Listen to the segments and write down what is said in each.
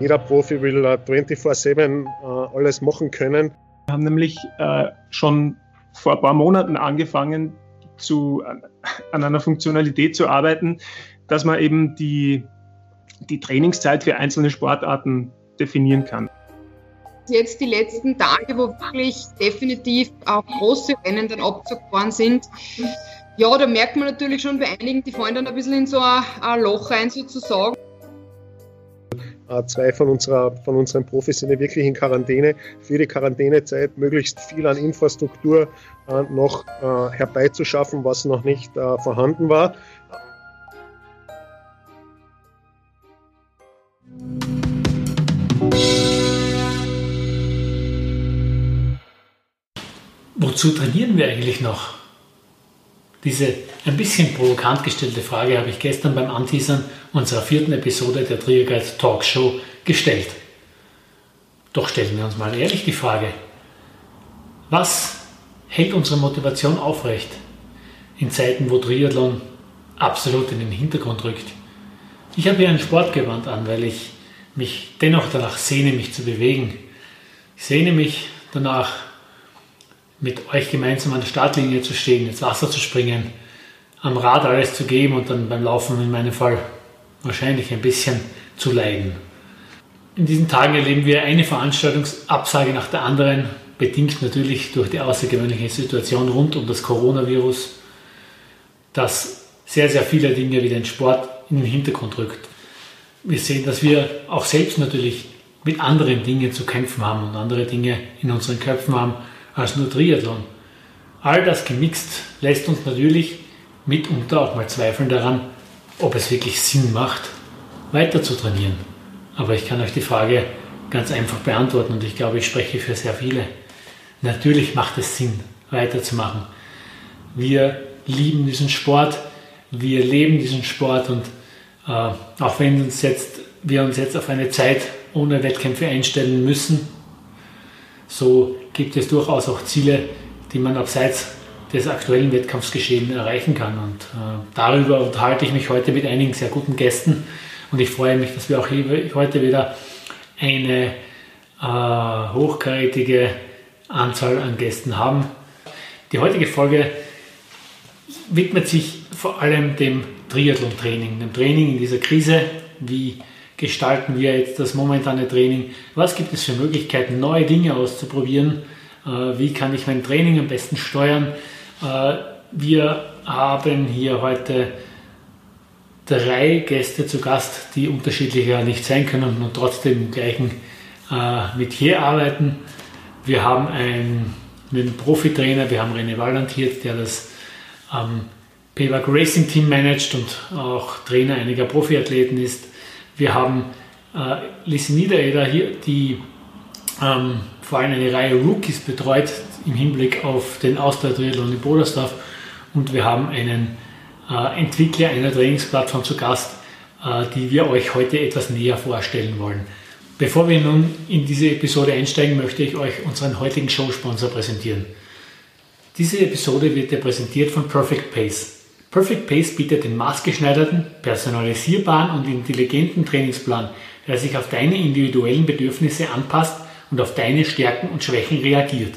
Jeder Profi will 24-7 alles machen können. Wir haben nämlich schon vor ein paar Monaten angefangen, zu, an einer Funktionalität zu arbeiten, dass man eben die, die Trainingszeit für einzelne Sportarten definieren kann. Jetzt die letzten Tage, wo wirklich definitiv auch große Rennen dann abgezogen sind, ja, da merkt man natürlich schon bei einigen, die fallen dann ein bisschen in so ein, ein Loch rein sozusagen. Äh, zwei von, unserer, von unseren Profis sind ja wirklich in Quarantäne. Für die Quarantänezeit möglichst viel an Infrastruktur äh, noch äh, herbeizuschaffen, was noch nicht vorhanden war. Wozu trainieren wir eigentlich noch? Diese ein bisschen provokant gestellte Frage habe ich gestern beim Anteasern unserer vierten Episode der Trierguide Talkshow gestellt. Doch stellen wir uns mal ehrlich die Frage, was hält unsere Motivation aufrecht in Zeiten, wo Triathlon absolut in den Hintergrund rückt? Ich habe hier ein Sportgewand an, weil ich mich dennoch danach sehne, mich zu bewegen. Ich sehne mich danach, mit euch gemeinsam an der Startlinie zu stehen, ins Wasser zu springen, am Rad alles zu geben und dann beim Laufen in meinem Fall wahrscheinlich ein bisschen zu leiden. In diesen Tagen erleben wir eine Veranstaltungsabsage nach der anderen, bedingt natürlich durch die außergewöhnliche Situation rund um das Coronavirus, das sehr, sehr viele Dinge wie den Sport in den Hintergrund rückt. Wir sehen, dass wir auch selbst natürlich mit anderen Dingen zu kämpfen haben und andere Dinge in unseren Köpfen haben, als nur Triathlon. All das gemixt lässt uns natürlich mitunter auch mal zweifeln daran, ob es wirklich Sinn macht, weiter zu trainieren. Aber ich kann euch die Frage ganz einfach beantworten und ich glaube, ich spreche für sehr viele. Natürlich macht es Sinn, weiterzumachen. Wir lieben diesen Sport, wir leben diesen Sport und äh, auch wenn uns jetzt, wir uns jetzt auf eine Zeit ohne Wettkämpfe einstellen müssen, so gibt es durchaus auch Ziele, die man abseits des aktuellen Wettkampfsgeschehens erreichen kann. Und äh, darüber unterhalte ich mich heute mit einigen sehr guten Gästen. Und ich freue mich, dass wir auch heute wieder eine äh, hochkarätige Anzahl an Gästen haben. Die heutige Folge widmet sich vor allem dem Triathlon-Training, dem Training in dieser Krise. Wie gestalten wir jetzt das momentane Training? Was gibt es für Möglichkeiten, neue Dinge auszuprobieren? Äh, wie kann ich mein Training am besten steuern? Äh, wir haben hier heute drei Gäste zu Gast, die unterschiedlicher nicht sein können und trotzdem im gleichen äh, Metier arbeiten. Wir haben einen, einen Profitrainer, wir haben René Walland hier, der das ähm, PWAG Racing Team managt und auch Trainer einiger Profiathleten ist. Wir haben äh, Lise Niedereder hier, die ähm, vor allem eine Reihe Rookies betreut im Hinblick auf den Austauschtriathlon in Bodersdorf und wir haben einen äh, Entwickler einer Trainingsplattform zu Gast, äh, die wir euch heute etwas näher vorstellen wollen. Bevor wir nun in diese Episode einsteigen, möchte ich euch unseren heutigen Showsponsor präsentieren. Diese Episode wird dir präsentiert von Perfect Pace. Perfect Pace bietet den maßgeschneiderten, personalisierbaren und intelligenten Trainingsplan, der sich auf deine individuellen Bedürfnisse anpasst und auf deine Stärken und Schwächen reagiert.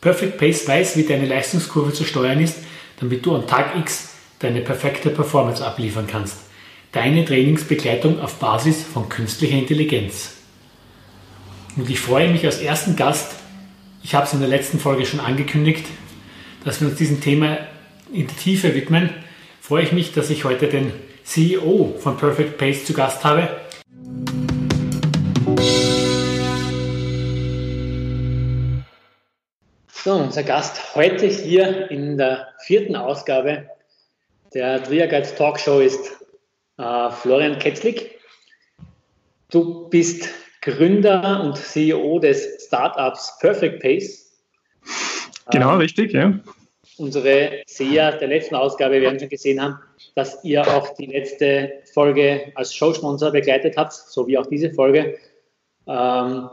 Perfect Pace weiß, wie deine Leistungskurve zu steuern ist, damit du am Tag X deine perfekte Performance abliefern kannst. Deine Trainingsbegleitung auf Basis von künstlicher Intelligenz. Und ich freue mich als ersten Gast, ich habe es in der letzten Folge schon angekündigt, dass wir uns diesem Thema in der Tiefe widmen, freue ich mich, dass ich heute den CEO von Perfect Pace zu Gast habe, So, unser Gast heute hier in der vierten Ausgabe der Trier Guides Talkshow ist äh, Florian Ketzlik. Du bist Gründer und CEO des Startups Perfect Pace. Genau, ähm, richtig, ja. Unsere Seher der letzten Ausgabe werden schon gesehen haben, dass ihr auch die letzte Folge als Showsponsor begleitet habt, so wie auch diese Folge. Ähm,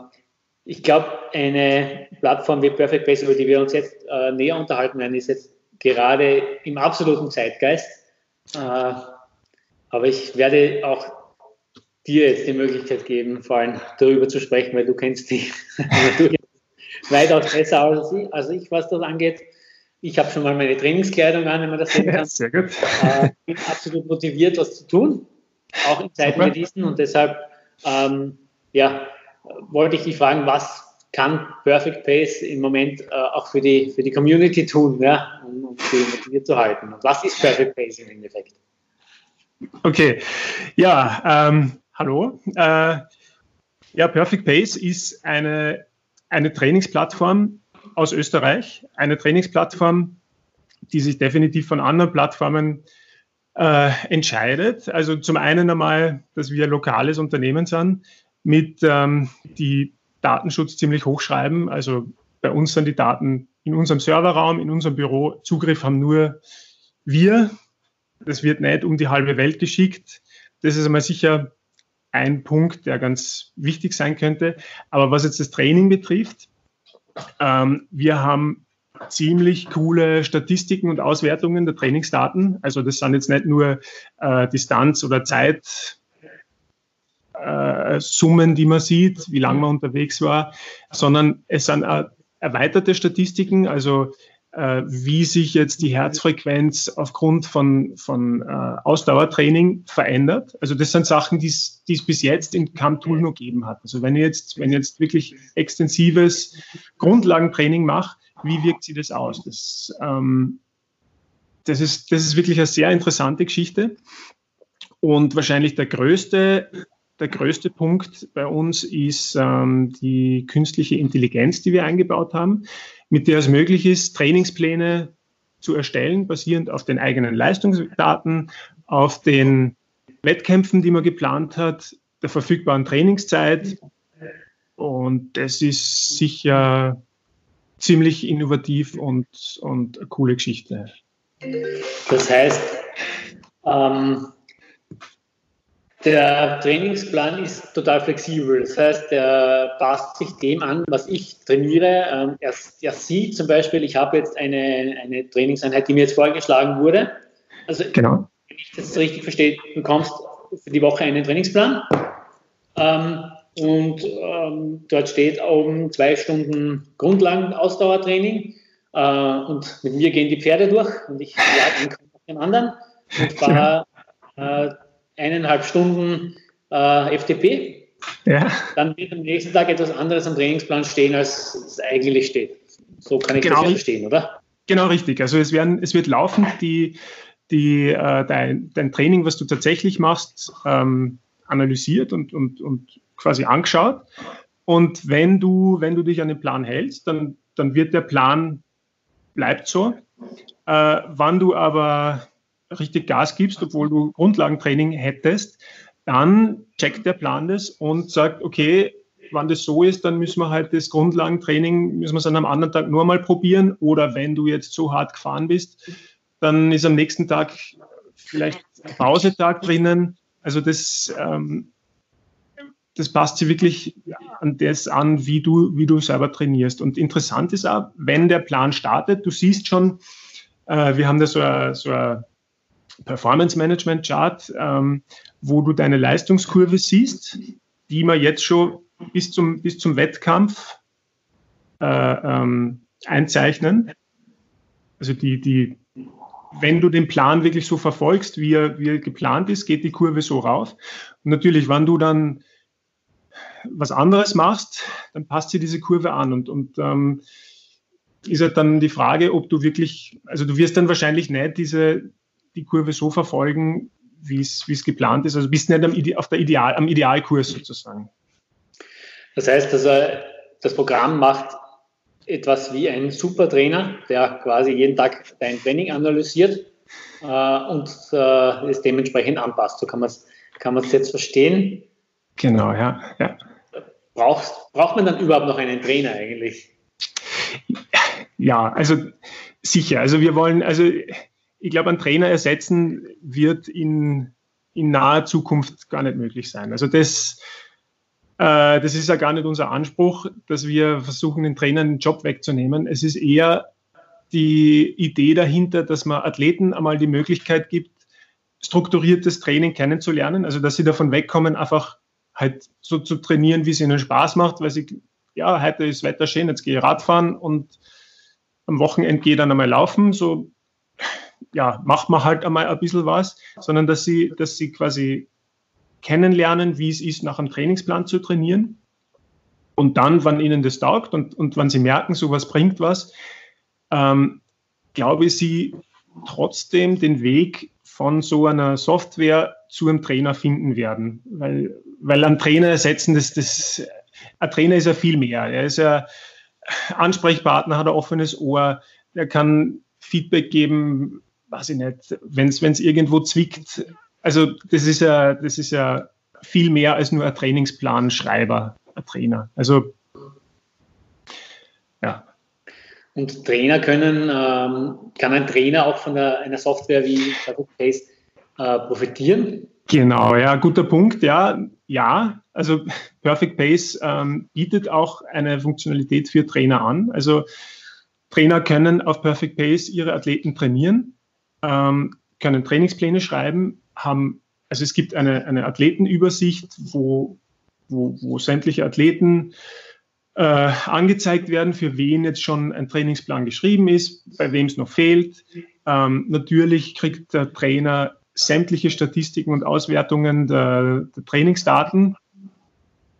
ich glaube, eine Plattform wie Perfect Base, über die wir uns jetzt äh, näher unterhalten werden, ist jetzt gerade im absoluten Zeitgeist. Äh, aber ich werde auch dir jetzt die Möglichkeit geben, vor allem darüber zu sprechen, weil du kennst dich weitaus besser als ich, als ich, was das angeht. Ich habe schon mal meine Trainingskleidung an, wenn man das sehen kann. Sehr gut. Äh, bin absolut motiviert, was zu tun, auch in Zeiten wie diesen. Und deshalb, ähm, ja, wollte ich dich fragen, was kann Perfect Pace im Moment äh, auch für die, für die Community tun, ja, um, um sie motiviert zu halten? Und was ist Perfect Pace im Endeffekt? Okay, ja, ähm, hallo. Äh, ja, Perfect Pace ist eine, eine Trainingsplattform aus Österreich, eine Trainingsplattform, die sich definitiv von anderen Plattformen äh, entscheidet. Also zum einen einmal, dass wir ein lokales Unternehmen sind, mit ähm, die Datenschutz ziemlich hochschreiben. Also bei uns sind die Daten in unserem Serverraum, in unserem Büro. Zugriff haben nur wir. Das wird nicht um die halbe Welt geschickt. Das ist einmal sicher ein Punkt, der ganz wichtig sein könnte. Aber was jetzt das Training betrifft, ähm, wir haben ziemlich coole Statistiken und Auswertungen der Trainingsdaten. Also das sind jetzt nicht nur äh, Distanz oder Zeit, äh, die man sieht, wie lange man unterwegs war, sondern es sind äh, erweiterte Statistiken, also wie sich jetzt die Herzfrequenz aufgrund von, von äh, Ausdauertraining verändert. Also das sind Sachen, die es bis jetzt in keinem Tool noch gegeben hat. Also wenn ich jetzt, wenn ich jetzt wirklich extensives Grundlagentraining mache, wie wirkt sich das aus? Das, ähm, das, ist, das ist wirklich eine sehr interessante Geschichte. Und wahrscheinlich der größte der größte Punkt bei uns ist ähm, die künstliche Intelligenz, die wir eingebaut haben, mit der es möglich ist, Trainingspläne zu erstellen, basierend auf den eigenen Leistungsdaten, auf den Wettkämpfen, die man geplant hat, der verfügbaren Trainingszeit. Und das ist sicher ziemlich innovativ und, und eine coole Geschichte. Das heißt, ähm, der Trainingsplan ist total flexibel. Das heißt, er passt sich dem an, was ich trainiere. Ähm, er, er sieht zum Beispiel, ich habe jetzt eine, eine Trainingseinheit, die mir jetzt vorgeschlagen wurde. Also, genau. wenn ich das richtig verstehe, du bekommst für die Woche einen Trainingsplan. Ähm, und ähm, dort steht oben zwei Stunden Grundlagen-Ausdauertraining. Äh, und mit mir gehen die Pferde durch und ich lade einen anderen und fahre äh, eineinhalb Stunden äh, FTP. Ja. Dann wird am nächsten Tag etwas anderes am Trainingsplan stehen, als es eigentlich steht. So kann ich genau. das verstehen, oder? Genau richtig. Also es, werden, es wird laufend die, die, äh, dein, dein Training, was du tatsächlich machst, ähm, analysiert und, und, und quasi angeschaut. Und wenn du, wenn du dich an den Plan hältst, dann, dann wird der Plan, bleibt so. Äh, wann du aber richtig Gas gibst, obwohl du Grundlagentraining hättest, dann checkt der Plan das und sagt, okay, wenn das so ist, dann müssen wir halt das Grundlagentraining, müssen wir es an einem anderen Tag nur mal probieren. Oder wenn du jetzt so hart gefahren bist, dann ist am nächsten Tag vielleicht Pausetag drinnen. Also das, ähm, das passt sich wirklich an das an, wie du, wie du selber trainierst. Und interessant ist auch, wenn der Plan startet, du siehst schon, äh, wir haben da so ein, so ein Performance Management Chart, ähm, wo du deine Leistungskurve siehst, die man jetzt schon bis zum, bis zum Wettkampf äh, ähm, einzeichnen. Also die, die, wenn du den Plan wirklich so verfolgst, wie er, wie er geplant ist, geht die Kurve so rauf. Und natürlich, wenn du dann was anderes machst, dann passt sich diese Kurve an. Und, und ähm, ist halt dann die Frage, ob du wirklich, also du wirst dann wahrscheinlich nicht diese, die Kurve so verfolgen, wie es, geplant ist. Also bist nicht am, auf der Ideal, am Idealkurs sozusagen. Das heißt, also das Programm macht etwas wie ein Supertrainer, der quasi jeden Tag dein Training analysiert äh, und äh, es dementsprechend anpasst. So kann man es kann jetzt verstehen. Genau, ja. ja. Brauchst, braucht man dann überhaupt noch einen Trainer eigentlich? Ja, also sicher. Also wir wollen, also ich glaube, ein Trainer ersetzen wird in, in naher Zukunft gar nicht möglich sein. Also das, äh, das ist ja gar nicht unser Anspruch, dass wir versuchen, den Trainern den Job wegzunehmen. Es ist eher die Idee dahinter, dass man Athleten einmal die Möglichkeit gibt, strukturiertes Training kennenzulernen, also dass sie davon wegkommen, einfach halt so zu trainieren, wie es ihnen Spaß macht, weil sie, ja, heute ist Wetter schön, jetzt gehe ich Radfahren und am Wochenende gehe ich dann einmal laufen, so, ja, macht man halt einmal ein bisschen was, sondern dass sie, dass sie quasi kennenlernen, wie es ist, nach einem Trainingsplan zu trainieren. Und dann, wann ihnen das taugt und, und wann sie merken, sowas bringt was, ähm, glaube ich, sie trotzdem den Weg von so einer Software zu einem Trainer finden werden. Weil, weil ein Trainer ersetzen, das, das, ein Trainer ist ja viel mehr. Er ist ja Ansprechpartner, hat ein offenes Ohr, er kann Feedback geben, weiß ich nicht, wenn es irgendwo zwickt. Also das ist ja, das ist ja viel mehr als nur ein Trainingsplanschreiber, ein Trainer. Also ja. Und Trainer können, ähm, kann ein Trainer auch von der, einer Software wie Pace äh, profitieren? Genau, ja, guter Punkt. Ja, ja. Also Perfect Pace ähm, bietet auch eine Funktionalität für Trainer an. Also Trainer können auf Perfect Pace ihre Athleten trainieren, ähm, können Trainingspläne schreiben, haben, also es gibt eine, eine Athletenübersicht, wo, wo, wo sämtliche Athleten äh, angezeigt werden, für wen jetzt schon ein Trainingsplan geschrieben ist, bei wem es noch fehlt. Ähm, natürlich kriegt der Trainer sämtliche Statistiken und Auswertungen der, der Trainingsdaten.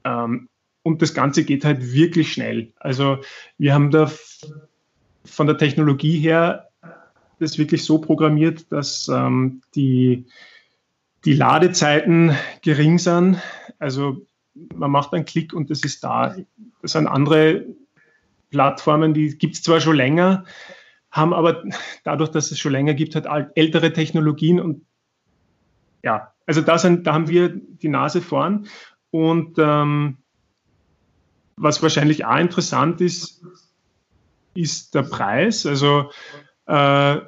Ähm, und das Ganze geht halt wirklich schnell. Also wir haben da von der Technologie her das wirklich so programmiert, dass ähm, die, die Ladezeiten gering sind. Also man macht einen Klick und das ist da. Das sind andere Plattformen, die gibt es zwar schon länger, haben aber dadurch, dass es schon länger gibt, halt ältere Technologien und ja, also da, sind, da haben wir die Nase vorn und ähm, was wahrscheinlich auch interessant ist, ist der Preis. Also äh,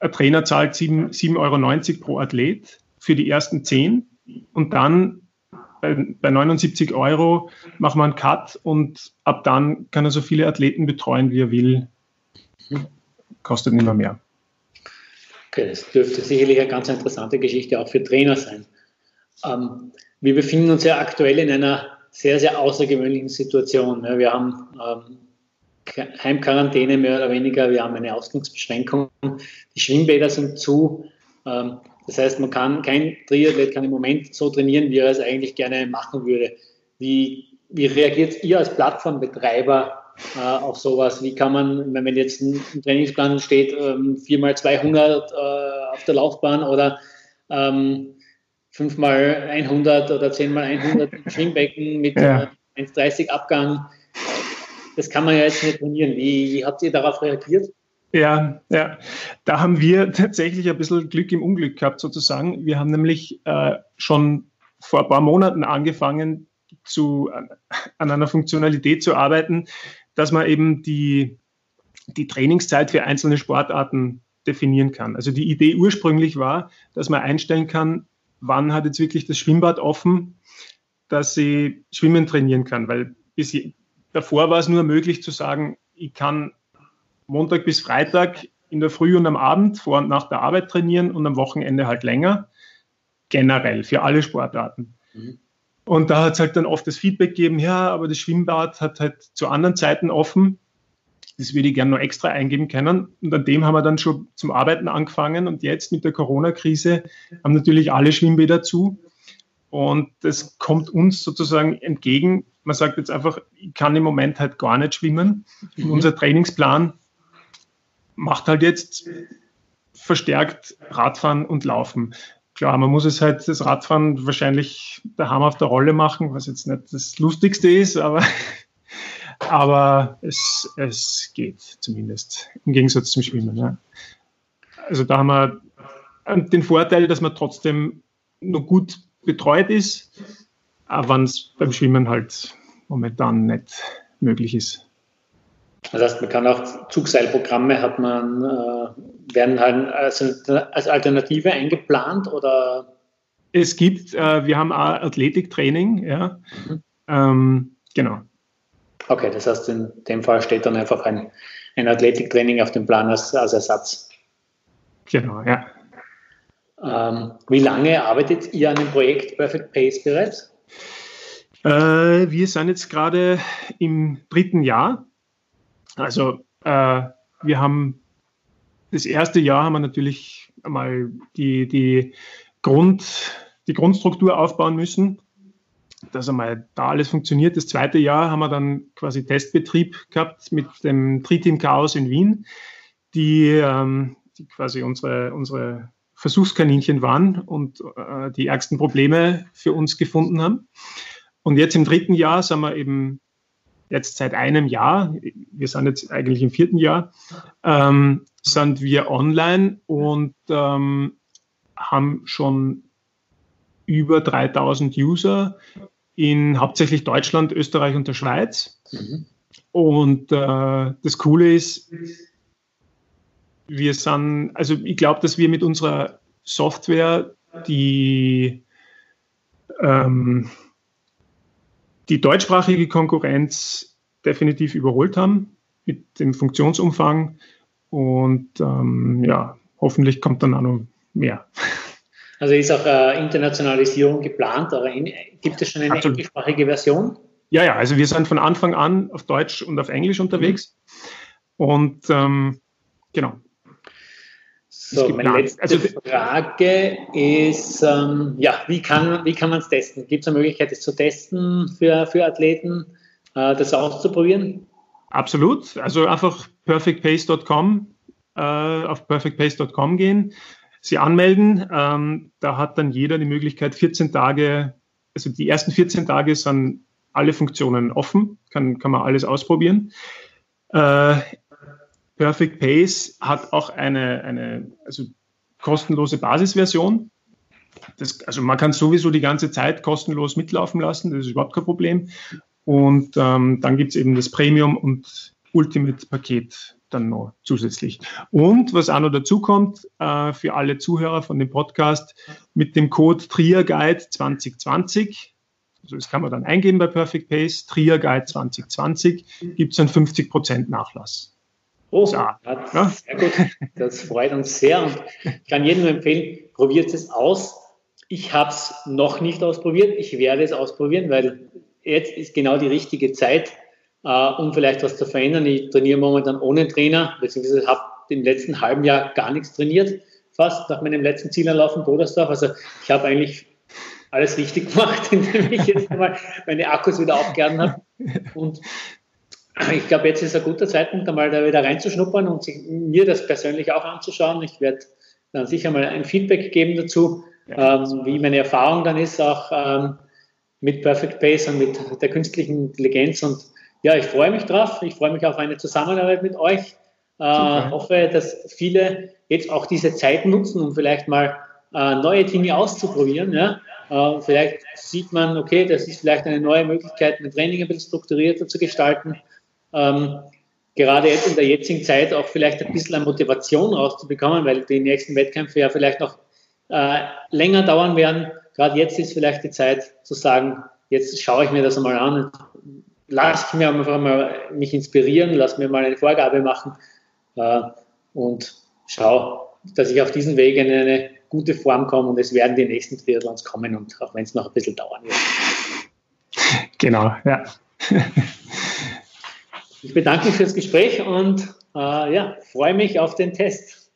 ein Trainer zahlt 7,90 Euro pro Athlet für die ersten 10 und dann bei, bei 79 Euro macht man einen Cut und ab dann kann er so viele Athleten betreuen, wie er will. Kostet nicht mehr mehr. Okay, das dürfte sicherlich eine ganz interessante Geschichte auch für Trainer sein. Ähm, wir befinden uns ja aktuell in einer sehr, sehr außergewöhnlichen Situation. Wir haben ähm, Heimquarantäne mehr oder weniger, wir haben eine Ausgangsbeschränkung, die Schwimmbäder sind zu. Ähm, das heißt, man kann, kein Triathlet kann im Moment so trainieren, wie er es eigentlich gerne machen würde. Wie, wie reagiert ihr als Plattformbetreiber äh, auf sowas? Wie kann man, wenn jetzt ein, Trainingsplan steht, ähm, 4x200 äh, auf der Laufbahn oder ähm, 5x100 oder 10x100 im Schwimmbecken mit ja. 1,30 Abgang, das kann man ja jetzt nicht trainieren. Wie, wie habt ihr darauf reagiert? Ja, ja, da haben wir tatsächlich ein bisschen Glück im Unglück gehabt, sozusagen. Wir haben nämlich äh, schon vor ein paar Monaten angefangen, zu, an einer Funktionalität zu arbeiten, dass man eben die, die Trainingszeit für einzelne Sportarten definieren kann. Also die Idee ursprünglich war, dass man einstellen kann, wann hat jetzt wirklich das Schwimmbad offen, dass sie Schwimmen trainieren kann, weil bis, Davor war es nur möglich zu sagen, ich kann Montag bis Freitag in der Früh und am Abend vor und nach der Arbeit trainieren und am Wochenende halt länger. Generell für alle Sportarten. Mhm. Und da hat es halt dann oft das Feedback gegeben, ja, aber das Schwimmbad hat halt zu anderen Zeiten offen. Das würde ich gerne noch extra eingeben können. Und an dem haben wir dann schon zum Arbeiten angefangen. Und jetzt mit der Corona-Krise haben natürlich alle Schwimmbäder zu. Und das kommt uns sozusagen entgegen. Man sagt jetzt einfach, ich kann im Moment halt gar nicht schwimmen. Mhm. Unser Trainingsplan macht halt jetzt verstärkt Radfahren und Laufen. Klar, man muss es halt das Radfahren wahrscheinlich daheim auf der Rolle machen, was jetzt nicht das Lustigste ist, aber, aber es, es geht zumindest im Gegensatz zum Schwimmen. Ja. Also da haben wir den Vorteil, dass man trotzdem nur gut betreut ist, wenn es beim Schwimmen halt momentan nicht möglich ist. Das heißt, man kann auch Zugseilprogramme hat man, äh, werden halt als, als, Alternative eingeplant oder? Es gibt, äh, wir haben auch Athletiktraining, ja. Mhm. Ähm, genau. Okay, das heißt, in dem Fall steht dann einfach ein, ein Athletiktraining auf dem Plan als, als Ersatz. Genau, ja. Ähm, wie lange arbeitet ihr an dem Projekt Perfect Pace bereits? Äh, wir sind jetzt gerade im dritten Jahr. Also äh, wir haben das erste Jahr haben wir natürlich einmal die, die, Grund, die Grundstruktur aufbauen müssen, dass einmal da alles funktioniert. Das zweite Jahr haben wir dann quasi Testbetrieb gehabt mit dem Tritin Chaos in Wien, die, ähm, die quasi unsere, unsere Versuchskaninchen waren und äh, die ärgsten Probleme für uns gefunden haben. Und jetzt im dritten Jahr sind wir eben jetzt seit einem Jahr, wir sind jetzt eigentlich im vierten Jahr, ähm, sind wir online und ähm, haben schon über 3000 User in hauptsächlich Deutschland, Österreich und der Schweiz. Mhm. Und äh, das Coole ist, wir sind, also ich glaube, dass wir mit unserer Software die, ähm, die deutschsprachige Konkurrenz definitiv überholt haben mit dem Funktionsumfang. Und ähm, ja, hoffentlich kommt dann auch noch mehr. Also ist auch äh, Internationalisierung geplant, aber in, gibt es schon eine Absolut. englischsprachige Version? Ja, ja, also wir sind von Anfang an auf Deutsch und auf Englisch unterwegs. Mhm. Und ähm, genau. So, meine letzte also, Frage ist, ähm, ja, wie kann, wie kann man es testen? Gibt es eine Möglichkeit, es zu testen für, für Athleten, äh, das auszuprobieren? Absolut. Also einfach perfectpace.com äh, auf perfectpace.com gehen, sie anmelden. Ähm, da hat dann jeder die Möglichkeit, 14 Tage, also die ersten 14 Tage sind alle Funktionen offen, kann, kann man alles ausprobieren. Äh, Perfect Pace hat auch eine, eine also kostenlose Basisversion. Das, also man kann sowieso die ganze Zeit kostenlos mitlaufen lassen, das ist überhaupt kein Problem. Und ähm, dann gibt es eben das Premium und Ultimate-Paket dann noch zusätzlich. Und was auch noch dazu kommt, äh, für alle Zuhörer von dem Podcast, mit dem Code TRIAGUIDE 2020, also das kann man dann eingeben bei Perfect Pace, TRIAGUIDE 2020, gibt es einen 50% Nachlass. Oh, so, ja. sehr gut. Das freut uns sehr und ich kann jedem nur empfehlen, probiert es aus. Ich habe es noch nicht ausprobiert. Ich werde es ausprobieren, weil jetzt ist genau die richtige Zeit, äh, um vielleicht was zu verändern. Ich trainiere momentan ohne Trainer, beziehungsweise habe im letzten halben Jahr gar nichts trainiert, fast nach meinem letzten Zielanlauf in Bodersdorf. Also ich habe eigentlich alles richtig gemacht, indem ich jetzt mal meine Akkus wieder aufgeladen habe. Und ich glaube, jetzt ist ein guter Zeitpunkt, einmal da wieder reinzuschnuppern und sich, mir das persönlich auch anzuschauen. Ich werde dann sicher mal ein Feedback geben dazu, ja, ähm, wie meine Erfahrung dann ist, auch ähm, mit Perfect Pace und mit der künstlichen Intelligenz. Und ja, ich freue mich drauf. Ich freue mich auf eine Zusammenarbeit mit euch. Äh, hoffe, dass viele jetzt auch diese Zeit nutzen, um vielleicht mal äh, neue Dinge auszuprobieren. Ja? Äh, vielleicht sieht man, okay, das ist vielleicht eine neue Möglichkeit, ein Training ein bisschen strukturierter zu gestalten. Ähm, gerade jetzt in der jetzigen Zeit auch vielleicht ein bisschen an Motivation rauszubekommen, weil die nächsten Wettkämpfe ja vielleicht noch äh, länger dauern werden. Gerade jetzt ist vielleicht die Zeit zu sagen, jetzt schaue ich mir das einmal an, lasse mir einfach mal mich inspirieren, lass mir mal eine Vorgabe machen äh, und schaue, dass ich auf diesem Weg in eine gute Form komme und es werden die nächsten Triathlons kommen und auch wenn es noch ein bisschen dauern wird. Genau, ja. Ich bedanke mich fürs Gespräch und äh, ja, freue mich auf den Test.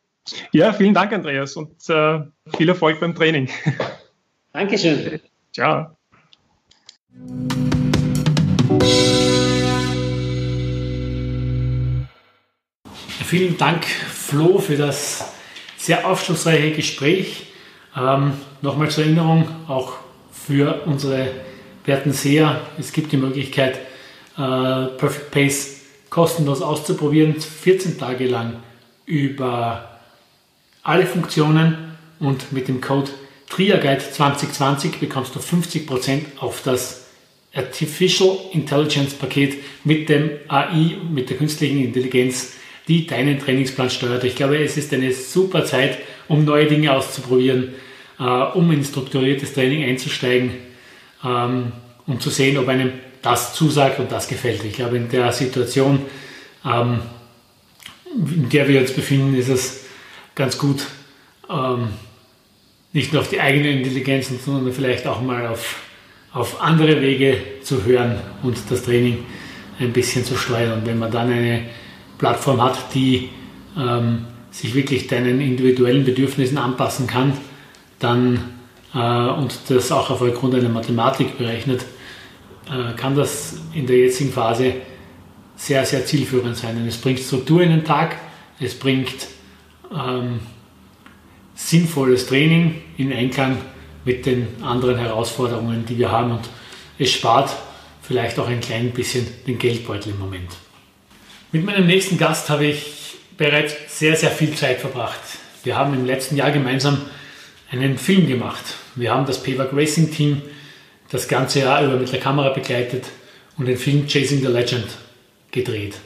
Ja, vielen Dank, Andreas, und äh, viel Erfolg beim Training. Dankeschön. Ciao. Vielen Dank, Flo, für das sehr aufschlussreiche Gespräch. Ähm, Nochmal zur Erinnerung, auch für unsere werten Seher, es gibt die Möglichkeit, äh, Perfect Pace kostenlos auszuprobieren, 14 Tage lang über alle Funktionen und mit dem Code TriaGuide 2020 bekommst du 50% auf das Artificial Intelligence Paket mit dem AI, mit der künstlichen Intelligenz, die deinen Trainingsplan steuert. Ich glaube, es ist eine super Zeit, um neue Dinge auszuprobieren, äh, um in strukturiertes Training einzusteigen, ähm, um zu sehen, ob einem das zusagt und das gefällt. Ich glaube, in der Situation, ähm, in der wir uns befinden, ist es ganz gut, ähm, nicht nur auf die eigene Intelligenz, sondern vielleicht auch mal auf, auf andere Wege zu hören und das Training ein bisschen zu steuern. Und wenn man dann eine Plattform hat, die ähm, sich wirklich deinen individuellen Bedürfnissen anpassen kann, dann äh, und das auch aufgrund einer Mathematik berechnet, kann das in der jetzigen Phase sehr, sehr zielführend sein. Und es bringt Struktur in den Tag, es bringt ähm, sinnvolles Training in Einklang mit den anderen Herausforderungen, die wir haben und es spart vielleicht auch ein klein bisschen den Geldbeutel im Moment. Mit meinem nächsten Gast habe ich bereits sehr, sehr viel Zeit verbracht. Wir haben im letzten Jahr gemeinsam einen Film gemacht. Wir haben das PWAG Racing Team das ganze Jahr über mit der Kamera begleitet und den Film Chasing the Legend gedreht.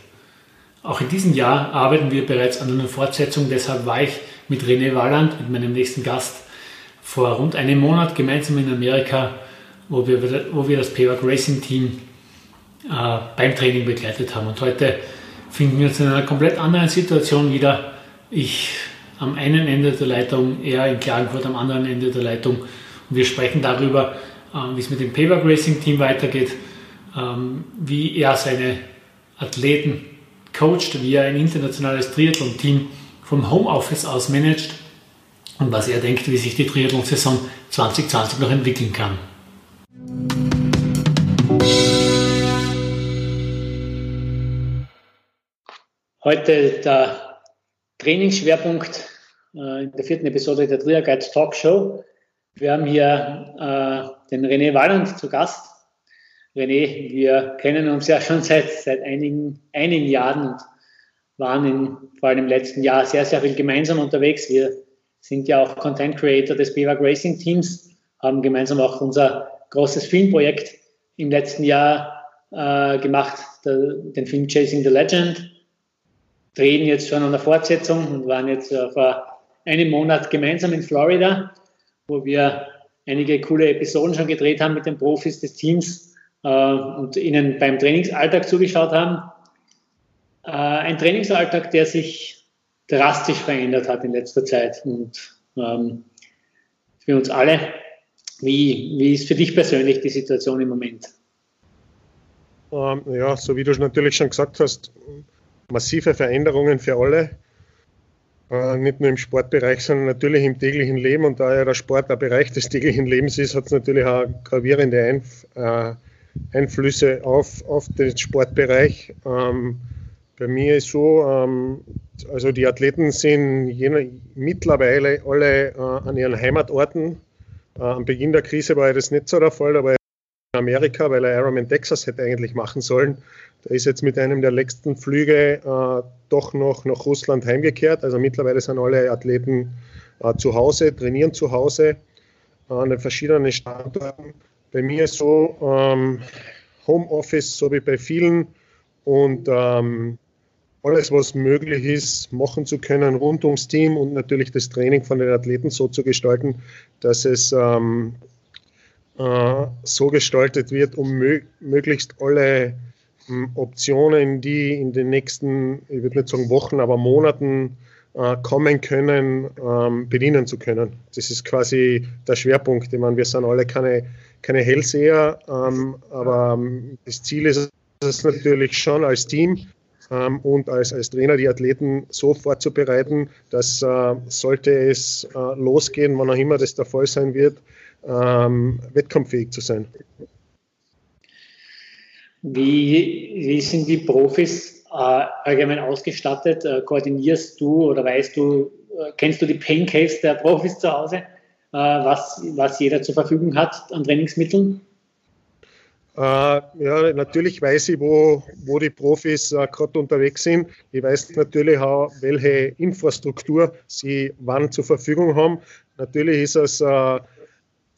Auch in diesem Jahr arbeiten wir bereits an einer Fortsetzung, deshalb war ich mit René Walland, mit meinem nächsten Gast, vor rund einem Monat gemeinsam in Amerika, wo wir, wo wir das PWAG Racing Team äh, beim Training begleitet haben. Und heute finden wir uns in einer komplett anderen Situation wieder. Ich am einen Ende der Leitung, er in Klagenfurt am anderen Ende der Leitung. Und wir sprechen darüber, wie es mit dem Payback Racing Team weitergeht, ähm, wie er seine Athleten coacht, wie er ein internationales Triathlon-Team vom Homeoffice aus managt und was er denkt, wie sich die Triathlon-Saison 2020 noch entwickeln kann. Heute der Trainingsschwerpunkt äh, in der vierten Episode der Triaguide Talk Show. Wir haben hier äh, den René Walland zu Gast. René, wir kennen uns ja schon seit, seit einigen, einigen Jahren und waren in, vor allem im letzten Jahr sehr, sehr viel gemeinsam unterwegs. Wir sind ja auch Content Creator des BWAG Racing Teams, haben gemeinsam auch unser großes Filmprojekt im letzten Jahr äh, gemacht, der, den Film Chasing the Legend, drehen jetzt schon an der Fortsetzung und waren jetzt äh, vor einem Monat gemeinsam in Florida wo wir einige coole Episoden schon gedreht haben mit den Profis des Teams äh, und ihnen beim Trainingsalltag zugeschaut haben. Äh, ein Trainingsalltag, der sich drastisch verändert hat in letzter Zeit und ähm, für uns alle. Wie, wie ist für dich persönlich die Situation im Moment? Ähm, ja, so wie du natürlich schon gesagt hast, massive Veränderungen für alle. Äh, nicht nur im Sportbereich, sondern natürlich im täglichen Leben. Und da ja der Sport ein Bereich des täglichen Lebens ist, hat es natürlich auch gravierende Einf äh, Einflüsse auf, auf den Sportbereich. Ähm, bei mir ist so, ähm, also die Athleten sind jene, mittlerweile alle äh, an ihren Heimatorten. Äh, am Beginn der Krise war das nicht so der Fall, aber Amerika, weil er Ironman Texas hätte eigentlich machen sollen, der ist jetzt mit einem der letzten Flüge äh, doch noch nach Russland heimgekehrt. Also mittlerweile sind alle Athleten äh, zu Hause, trainieren zu Hause äh, an den verschiedenen Standorten. Bei mir so ähm, Homeoffice, so wie bei vielen und ähm, alles, was möglich ist, machen zu können rund ums Team und natürlich das Training von den Athleten so zu gestalten, dass es ähm, äh, so gestaltet wird, um mö möglichst alle Optionen, die in den nächsten, ich würde nicht sagen Wochen, aber Monaten äh, kommen können, ähm, bedienen zu können. Das ist quasi der Schwerpunkt. Ich meine, wir sind alle keine, keine Hellseher, ähm, aber ähm, das Ziel ist es natürlich schon als Team ähm, und als, als Trainer die Athleten so vorzubereiten, dass äh, sollte es äh, losgehen, wann auch immer das der Fall sein wird, ähm, wettkampffähig zu sein. Wie, wie sind die Profis äh, allgemein ausgestattet? Äh, koordinierst du oder weißt du, äh, kennst du die Pain Case der Profis zu Hause, äh, was, was jeder zur Verfügung hat an Trainingsmitteln? Äh, ja, natürlich weiß ich, wo, wo die Profis äh, gerade unterwegs sind. Ich weiß natürlich auch, welche Infrastruktur sie wann zur Verfügung haben. Natürlich ist es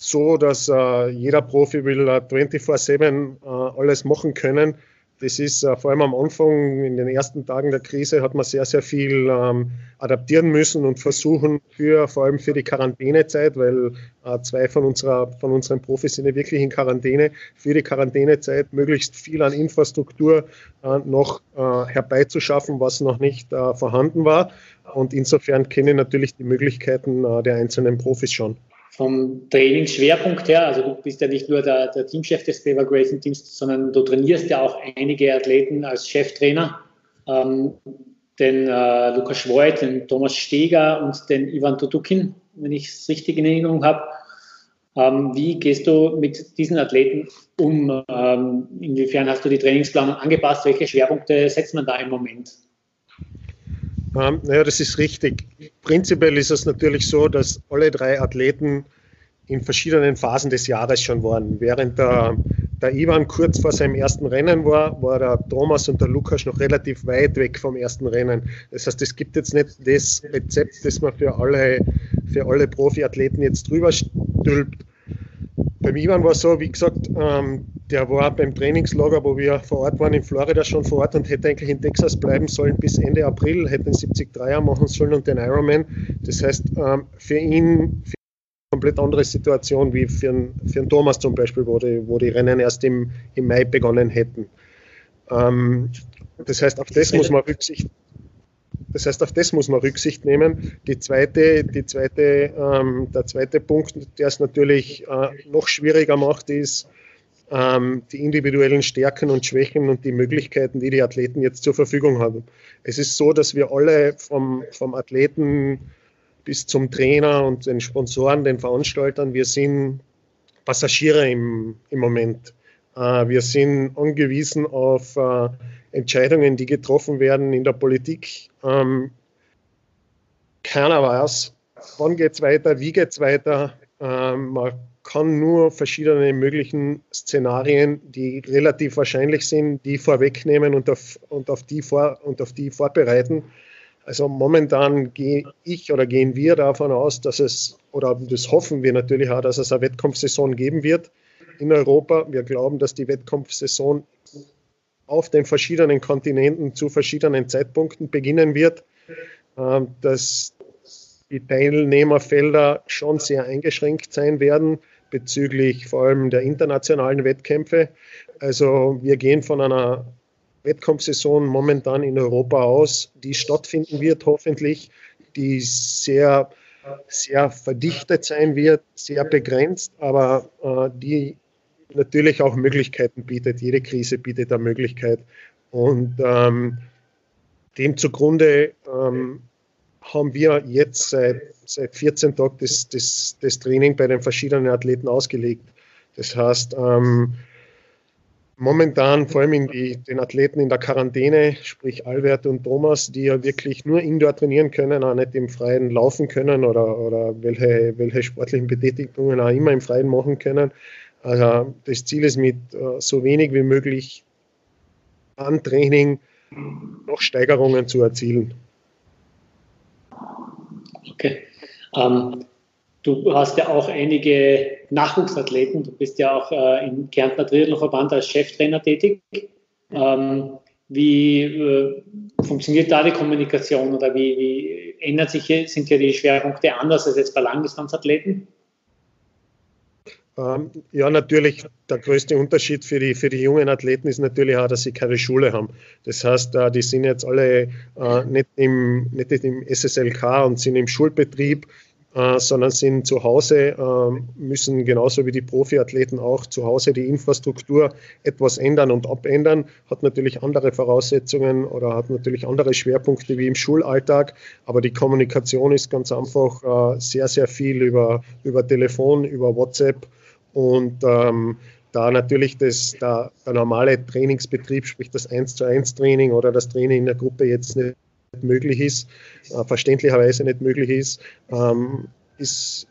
so, dass äh, jeder Profi will äh, 24-7 äh, alles machen können. Das ist äh, vor allem am Anfang, in den ersten Tagen der Krise, hat man sehr, sehr viel ähm, adaptieren müssen und versuchen, für, vor allem für die Quarantänezeit, weil äh, zwei von, unserer, von unseren Profis sind ja wirklich in Quarantäne, für die Quarantänezeit möglichst viel an Infrastruktur äh, noch herbeizuschaffen, was noch nicht vorhanden war. Und insofern kenne ich natürlich die Möglichkeiten der einzelnen Profis schon. Vom Trainingsschwerpunkt her, also du bist ja nicht nur der, der Teamchef des Favor Racing Teams, sondern du trainierst ja auch einige Athleten als Cheftrainer. Ähm, den äh, Lukas Schwoid, den Thomas Steger und den Ivan Tutukin, wenn ich es richtig in Erinnerung habe. Ähm, wie gehst du mit diesen Athleten um? Ähm, inwiefern hast du die Trainingsplanung angepasst? Welche Schwerpunkte setzt man da im Moment? Ähm, naja, das ist richtig. Prinzipiell ist es natürlich so, dass alle drei Athleten in verschiedenen Phasen des Jahres schon waren. Während der, der Ivan kurz vor seinem ersten Rennen war, war der Thomas und der Lukas noch relativ weit weg vom ersten Rennen. Das heißt, es gibt jetzt nicht das Rezept, das man für alle, für alle Profiathleten jetzt drüber stülpt. Beim Ivan war es so, wie gesagt, ähm, der war beim Trainingslager, wo wir vor Ort waren, in Florida schon vor Ort und hätte eigentlich in Texas bleiben sollen bis Ende April, hätte den 73er machen sollen und den Ironman. Das heißt, ähm, für ihn für eine komplett andere Situation wie für einen, für einen Thomas zum Beispiel, wo die, wo die Rennen erst im, im Mai begonnen hätten. Ähm, das heißt, auf das muss man Rücksicht das heißt, auf das muss man Rücksicht nehmen. Die zweite, die zweite, ähm, der zweite Punkt, der es natürlich äh, noch schwieriger macht, ist, ähm, die individuellen Stärken und Schwächen und die Möglichkeiten, die die Athleten jetzt zur Verfügung haben. Es ist so, dass wir alle vom, vom Athleten bis zum Trainer und den Sponsoren, den Veranstaltern, wir sind Passagiere im, im Moment. Äh, wir sind angewiesen auf äh, Entscheidungen, die getroffen werden in der Politik. Ähm, keiner weiß, wann geht es weiter, wie geht es weiter. Ähm, man kann nur verschiedene möglichen Szenarien, die relativ wahrscheinlich sind, die vorwegnehmen und auf, und auf, die, vor, und auf die vorbereiten. Also momentan gehe ich oder gehen wir davon aus, dass es, oder das hoffen wir natürlich auch, dass es eine Wettkampfsaison geben wird in Europa. Wir glauben, dass die Wettkampfsaison auf den verschiedenen Kontinenten zu verschiedenen Zeitpunkten beginnen wird, ähm, dass die Teilnehmerfelder schon sehr eingeschränkt sein werden bezüglich vor allem der internationalen Wettkämpfe. Also wir gehen von einer Wettkampfsaison momentan in Europa aus, die stattfinden wird, hoffentlich, die sehr, sehr verdichtet sein wird, sehr begrenzt, aber äh, die natürlich auch Möglichkeiten bietet. Jede Krise bietet eine Möglichkeit. Und ähm, dem zugrunde ähm, haben wir jetzt seit, seit 14 Tagen das, das, das Training bei den verschiedenen Athleten ausgelegt. Das heißt, ähm, momentan vor allem die, den Athleten in der Quarantäne, sprich Albert und Thomas, die ja wirklich nur indoor trainieren können, auch nicht im Freien laufen können oder, oder welche, welche sportlichen Betätigungen auch immer im Freien machen können, also das Ziel ist mit äh, so wenig wie möglich an Training noch Steigerungen zu erzielen. Okay. Ähm, du hast ja auch einige Nachwuchsathleten. Du bist ja auch äh, im Kärntner Triathlonverband als Cheftrainer tätig. Ähm, wie äh, funktioniert da die Kommunikation oder wie, wie ändert sich, sind ja die Schwerpunkte anders als jetzt bei Langdistanzathleten? Ähm, ja, natürlich, der größte Unterschied für die, für die jungen Athleten ist natürlich auch, dass sie keine Schule haben. Das heißt, äh, die sind jetzt alle äh, nicht, im, nicht im SSLK und sind im Schulbetrieb, äh, sondern sind zu Hause, müssen genauso wie die Profiathleten auch zu Hause die Infrastruktur etwas ändern und abändern, hat natürlich andere Voraussetzungen oder hat natürlich andere Schwerpunkte wie im Schulalltag, aber die Kommunikation ist ganz einfach sehr, sehr viel über, über Telefon, über WhatsApp und ähm, da natürlich das, der, der, normale Trainingsbetrieb, sprich das 1 zu 1 Training oder das Training in der Gruppe jetzt nicht möglich ist, äh, verständlicherweise nicht möglich ist, ähm, ist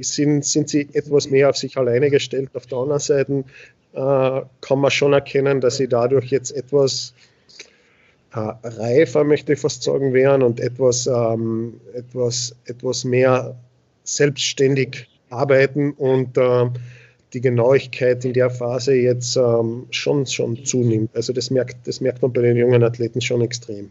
sind, sind sie etwas mehr auf sich alleine gestellt. Auf der anderen Seite äh, kann man schon erkennen, dass sie dadurch jetzt etwas äh, reifer, möchte ich fast sagen, wären und etwas, ähm, etwas, etwas mehr selbstständig arbeiten und äh, die Genauigkeit in der Phase jetzt ähm, schon, schon zunimmt. Also das merkt, das merkt man bei den jungen Athleten schon extrem.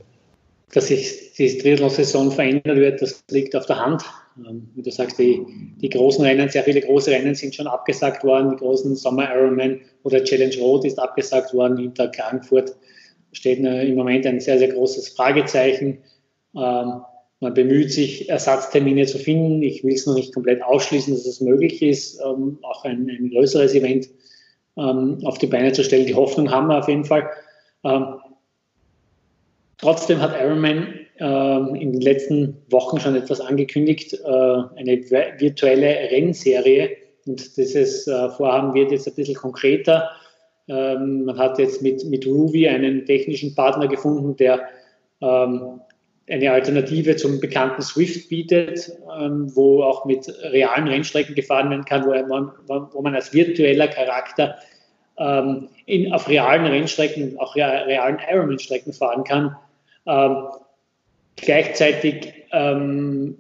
Dass sich die Triathlon-Saison verändert wird, das liegt auf der Hand. Ähm, wie du sagst, die, die großen Rennen, sehr viele große Rennen sind schon abgesagt worden. Die großen Sommer Ironman oder Challenge Road ist abgesagt worden. Hinter Klagenfurt steht im Moment ein sehr, sehr großes Fragezeichen. Ähm, Man bemüht sich, Ersatztermine zu finden. Ich will es noch nicht komplett ausschließen, dass es möglich ist, ähm, auch ein, ein, größeres Event ähm, auf die Beine zu stellen. Die Hoffnung haben wir auf jeden Fall. Ähm, trotzdem hat Ironman ähm, in den letzten Wochen schon etwas angekündigt, äh, eine virtuelle Rennserie. Und dieses äh, Vorhaben wird jetzt ein bisschen konkreter. Ähm, man hat jetzt mit, mit Ruby einen technischen Partner gefunden, der ähm, eine Alternative zum bekannten Swift bietet, ähm, wo auch mit realen Rennstrecken gefahren werden kann, wo man, wo man als virtueller Charakter ähm, in, auf realen Rennstrecken, auch realen Ironman-Strecken fahren kann. Ähm, gleichzeitig ähm,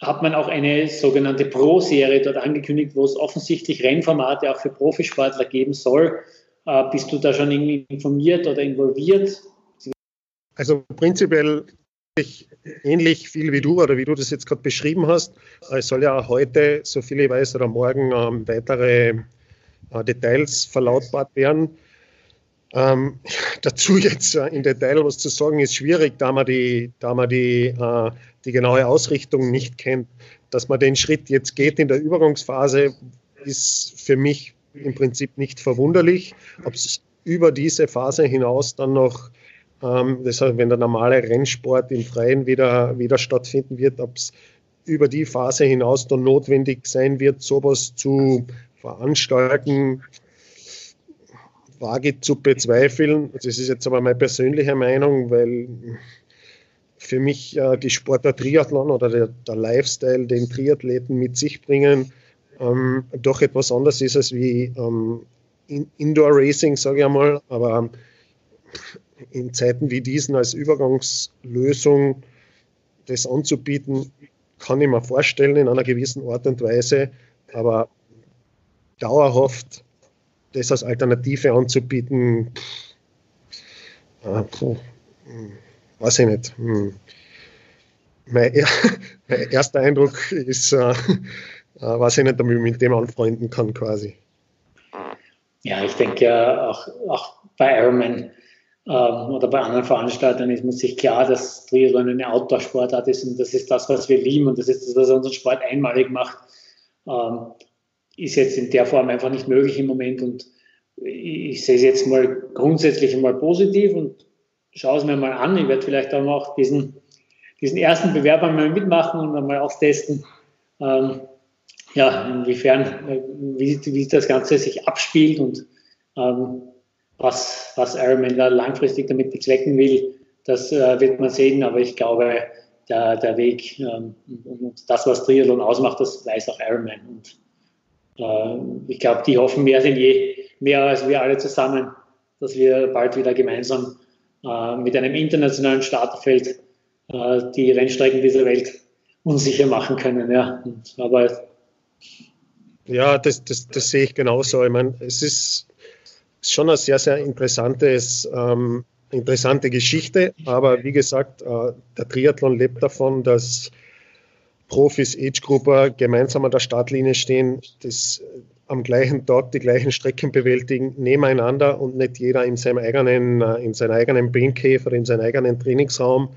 hat man auch eine sogenannte Pro-Serie dort angekündigt, wo es offensichtlich Rennformate auch für Profisportler geben soll. Äh, bist du da schon irgendwie informiert oder involviert? Also prinzipiell ähnlich viel wie du oder wie du das jetzt gerade beschrieben hast. Es soll ja heute, so viel ich weiß, oder morgen ähm, weitere äh, Details verlautbart werden. Ähm, dazu jetzt äh, im Detail was zu sagen, ist schwierig, da man die, da man die, äh, die genaue Ausrichtung nicht kennt. Dass man den Schritt jetzt geht in der Übergangsphase, ist für mich im Prinzip nicht verwunderlich. Ob es über diese Phase hinaus dann noch ähm, heißt, wenn der normale Rennsport im Freien wieder, wieder stattfinden wird, ob es über die Phase hinaus dann notwendig sein wird, sowas zu veranstalten, wage zu bezweifeln. Das ist jetzt aber meine persönliche Meinung, weil für mich äh, die Sportler Triathlon oder der, der, Lifestyle, den Triathleten mit sich bringen, ähm, doch etwas anders ist als wie ähm, Indoor Racing, sage ich einmal. Aber in Zeiten wie diesen als Übergangslösung das anzubieten, kann ich mir vorstellen in einer gewissen Art und Weise, aber dauerhaft das als Alternative anzubieten, äh, puh, hm, weiß ich nicht. Hm. Mein, mein, erster Eindruck ist, äh, äh, weiß ich nicht, ob ich mit dem anfreunden kann quasi. Ja, ich denke auch, auch bei Ironman oder bei anderen Veranstaltern ist man sich klar, dass Triathlon eine Outdoor-Sportart ist und das ist das, was wir lieben und das ist das, was unseren Sport einmalig macht. Ähm, ist jetzt in der Form einfach nicht möglich im Moment und ich sehe es jetzt mal grundsätzlich mal positiv und schaue es mir mal an. Ich werde vielleicht auch diesen, diesen ersten Bewerber mal mitmachen und mal austesten, ähm, ja, inwiefern, äh, wie, wie das Ganze sich abspielt und ähm, was, was Ironman langfristig damit bezwecken will, das äh, wird man sehen, aber ich glaube, der, der Weg ähm, und das, was Triathlon ausmacht, das weiß auch Ironman. Und äh, ich glaube, die hoffen mehr denn je, mehr als wir alle zusammen, dass wir bald wieder gemeinsam äh, mit einem internationalen Starterfeld äh, die Rennstrecken dieser Welt unsicher machen können. Ja. Und, aber ja, das, das, das sehe ich genauso. Ich meine, es ist schon eine sehr, sehr interessantes, ähm, interessante Geschichte. Aber wie gesagt, äh, der Triathlon lebt davon, dass Profis, Age-Grupper gemeinsam an der Startlinie stehen, das äh, am gleichen Tag die gleichen Strecken bewältigen, nebeneinander und nicht jeder in seinem eigenen, äh, in seinem eigenen Brainkäfer, in seinem eigenen Trainingsraum.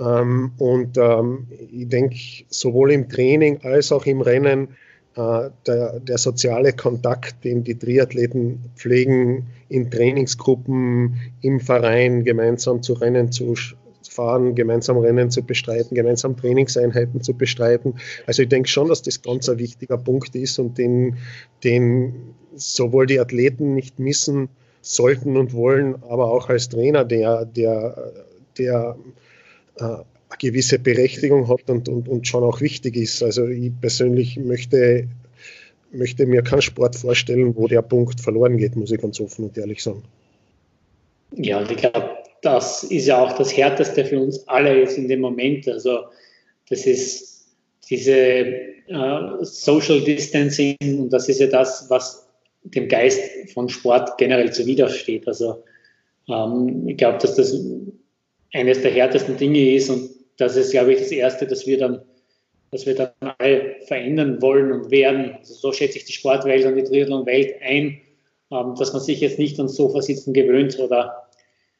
Ähm, und ähm, ich denke, sowohl im Training als auch im Rennen der, der, soziale Kontakt, den die Triathleten pflegen, in Trainingsgruppen, im Verein gemeinsam zu Rennen zu fahren, gemeinsam Rennen zu bestreiten, gemeinsam Trainingseinheiten zu bestreiten. Also ich denke schon, dass das ganz ein wichtiger Punkt ist und den, den sowohl die Athleten nicht missen sollten und wollen, aber auch als Trainer, der, der, der äh, eine gewisse Berechtigung hat und, und, und schon auch wichtig ist. Also ich persönlich möchte, möchte mir keinen Sport vorstellen, wo der Punkt verloren geht, muss ich ganz offen und ehrlich sagen. Ja, und ich glaube, das ist ja auch das Härteste für uns alle jetzt in dem Moment. Also das ist diese äh, Social Distancing und das ist ja das, was dem Geist von Sport generell zuwidersteht. Also ähm, ich glaube, dass das eines der härtesten Dinge ist und das ist, glaube ich, das Erste, dass wir dann, dass wir dann alle verändern wollen und werden. Also so schätze ich die Sportwelt und die Triathlon-Welt ein, ähm, dass man sich jetzt nicht ans Sofa sitzen gewöhnt oder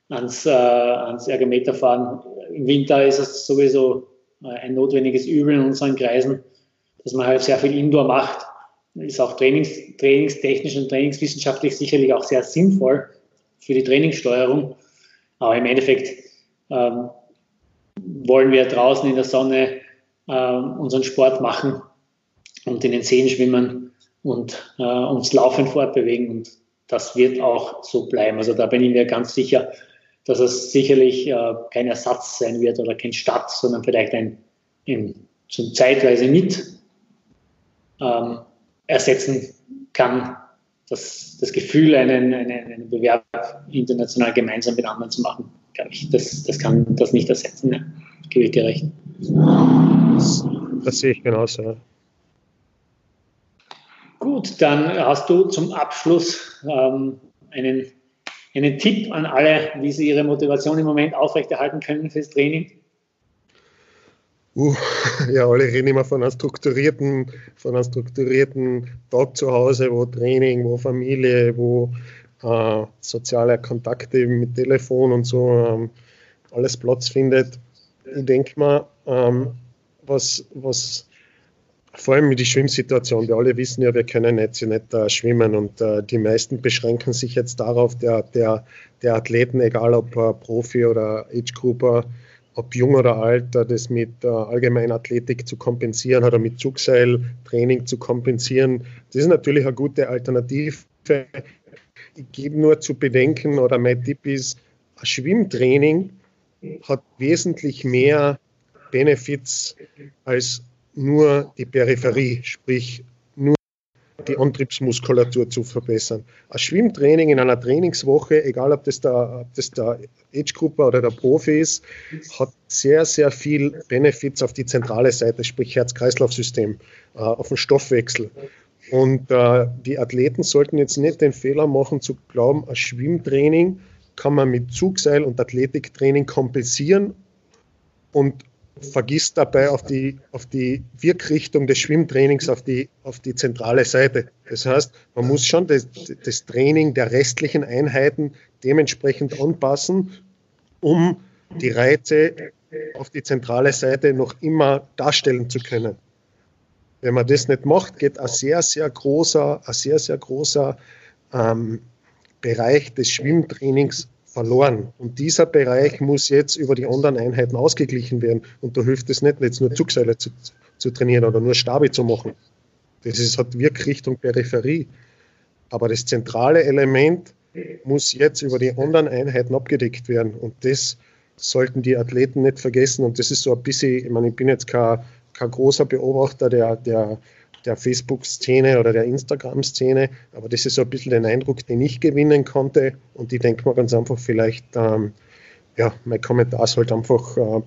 ans, äh, ans Ergometerfahren. Im Winter ist es sowieso äh, ein notwendiges Übel in unseren Kreisen, dass man halt sehr viel Indoor macht. Ist auch trainings, trainingstechnisch und trainingswissenschaftlich sicherlich auch sehr sinnvoll für die Trainingssteuerung. Aber im Endeffekt ähm, wollen wir draußen in der Sonne ähm, unseren Sport machen und in den Seen schwimmen und äh, uns laufend fortbewegen. Und das wird auch so bleiben. Also da bin ich mir ganz sicher, dass es sicherlich äh, kein Ersatz sein wird oder kein Stadt, sondern vielleicht ein, ein zum zeitweise mit ähm, ersetzen kann, das, das Gefühl, einen, einen, einen Bewerb international gemeinsam mit anderen zu machen. Glaube ich, das, das kann das nicht ersetzen. Ne? Gebe ich dir recht. Das, sehe ich genauso. Ja. Gut, dann hast du zum Abschluss ähm, einen, einen Tipp an alle, wie sie ihre Motivation im Moment aufrechterhalten können fürs Training. Uh, ja, alle reden immer von einem strukturierten, von einem strukturierten Tag zu Hause, wo Training, wo Familie, wo äh, soziale Kontakte mit Telefon und so ähm, alles Platz findet. Ich denke mal, ähm, was, was vor allem der Schwimmsituation. Wir alle wissen ja, wir können jetzt nicht äh, schwimmen und äh, die meisten beschränken sich jetzt darauf, der, der, der Athleten, egal ob äh, Profi oder Age-Grouper, ob jung oder alt, das mit äh, Allgemeinathletik zu kompensieren oder mit Zugseiltraining zu kompensieren. Das ist natürlich eine gute Alternative. Ich gebe nur zu bedenken, oder mein Tipp ist, ein Schwimmtraining hat wesentlich mehr Benefits als nur die Peripherie, sprich nur die Antriebsmuskulatur zu verbessern. Ein Schwimmtraining in einer Trainingswoche, egal ob das der, ob das der Age-Gruppe oder der Profi ist, hat sehr, sehr viel Benefits auf die zentrale Seite, sprich Herz-Kreislauf-System, äh, auf den Stoffwechsel. Und äh, die Athleten sollten jetzt nicht den Fehler machen zu glauben, ein Schwimmtraining kann man mit Zugseil und Athletiktraining kompensieren und vergisst dabei auf die, auf die Wirkrichtung des Schwimmtrainings auf die, auf die zentrale Seite. Das heißt, man muss schon das, das Training der restlichen Einheiten dementsprechend anpassen, um die Reize auf die zentrale Seite noch immer darstellen zu können. Wenn man das nicht macht, geht ein sehr, sehr großer, ein sehr, sehr großer ähm, Bereich des Schwimmtrainings verloren. Und dieser Bereich muss jetzt über die anderen Einheiten ausgeglichen werden. Und da hilft es nicht, jetzt nur Zugseile zu, zu trainieren oder nur Stabi zu machen. Das ist, hat Wirkrichtung Peripherie. Aber das zentrale Element muss jetzt über die anderen Einheiten abgedeckt werden. Und das sollten die Athleten nicht vergessen. Und das ist so ein bisschen, ich meine, ich bin jetzt kein, kein großer Beobachter der, der der Facebook-Szene oder der Instagram-Szene, aber das ist so ein bisschen den Eindruck, den ich gewinnen konnte. Und ich denke mal ganz einfach, vielleicht, ähm, ja, mein Kommentar sollte einfach äh,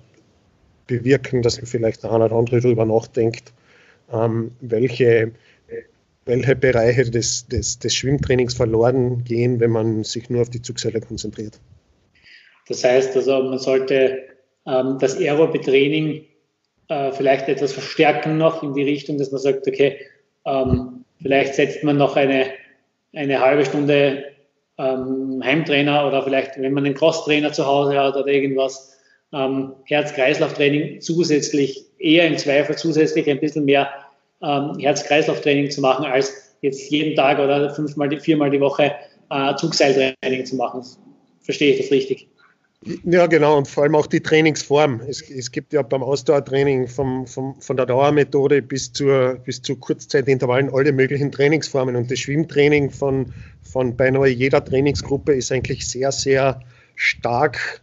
bewirken, dass vielleicht der eine oder andere darüber nachdenkt, ähm, welche, welche Bereiche des, des, des Schwimmtrainings verloren gehen, wenn man sich nur auf die Zugseile konzentriert. Das heißt also, man sollte ähm, das Aerobe-Training äh, vielleicht etwas verstärken noch in die Richtung, dass man sagt, okay, ähm, vielleicht setzt man noch eine, eine halbe Stunde ähm, Heimtrainer oder vielleicht, wenn man einen Crosstrainer zu Hause hat oder irgendwas, ähm, Herz-Kreislauf-Training zusätzlich, eher im Zweifel zusätzlich ein bisschen mehr ähm, Herz-Kreislauf-Training zu machen, als jetzt jeden Tag oder fünfmal, viermal die Woche äh, Zugseiltraining zu machen. Verstehe ich das richtig? Ja, genau, und vor allem auch die Trainingsform. Es, es gibt ja beim Ausdauertraining vom, vom, von der Dauermethode bis, zur, bis zu Kurzzeitintervallen alle möglichen Trainingsformen. Und das Schwimmtraining von, von beinahe jeder Trainingsgruppe ist eigentlich sehr, sehr stark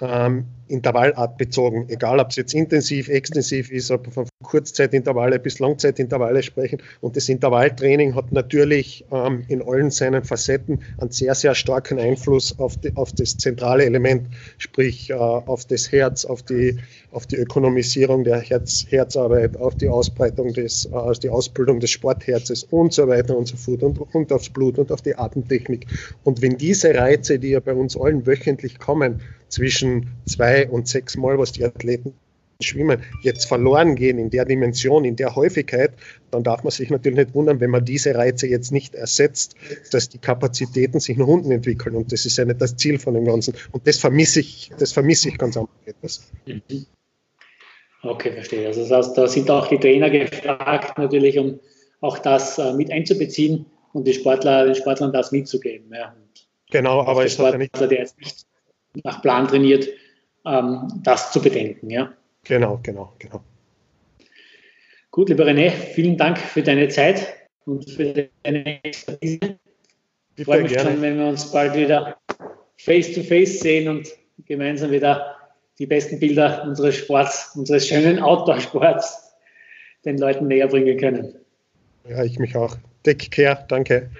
ähm, Intervallart bezogen, egal ob es jetzt intensiv, extensiv ist, ob wir von Kurzzeitintervalle bis Langzeitintervalle sprechen. Und das Intervalltraining hat natürlich ähm, in allen seinen Facetten einen sehr, sehr starken Einfluss auf, die, auf das zentrale Element, sprich äh, auf das Herz, auf die, auf die Ökonomisierung der Herz, Herzarbeit, auf die Ausbreitung des, äh, also die Ausbildung des Sportherzes und so weiter und so fort und, und aufs Blut und auf die Atemtechnik. Und wenn diese Reize, die ja bei uns allen wöchentlich kommen, zwischen zwei und sechs Mal, was die Athleten Schwimmen jetzt verloren gehen in der Dimension, in der Häufigkeit, dann darf man sich natürlich nicht wundern, wenn man diese Reize jetzt nicht ersetzt, dass die Kapazitäten sich nach unten entwickeln. Und das ist ja nicht das Ziel von dem Ganzen. Und das vermisse ich, das vermisse ich ganz einfach etwas. Okay, verstehe. Also das heißt, da sind auch die Trainer gefragt, natürlich, um auch das äh, mit einzubeziehen und die Sportler, den Sportlern das mitzugeben. Ja. genau, aber es hat ja nicht der jetzt nicht nach Plan trainiert, ähm, das zu bedenken. Ja. Genau, genau, genau. Gut, lieber René, vielen Dank für deine Zeit und für deine Expertise. Ich freue mich gerne. schon, wenn wir uns bald wieder face to face sehen und gemeinsam wieder die besten Bilder unseres Sports, unseres schönen Outdoor-Sports den Leuten näher bringen können. Ja, ich mich auch. Take care, danke.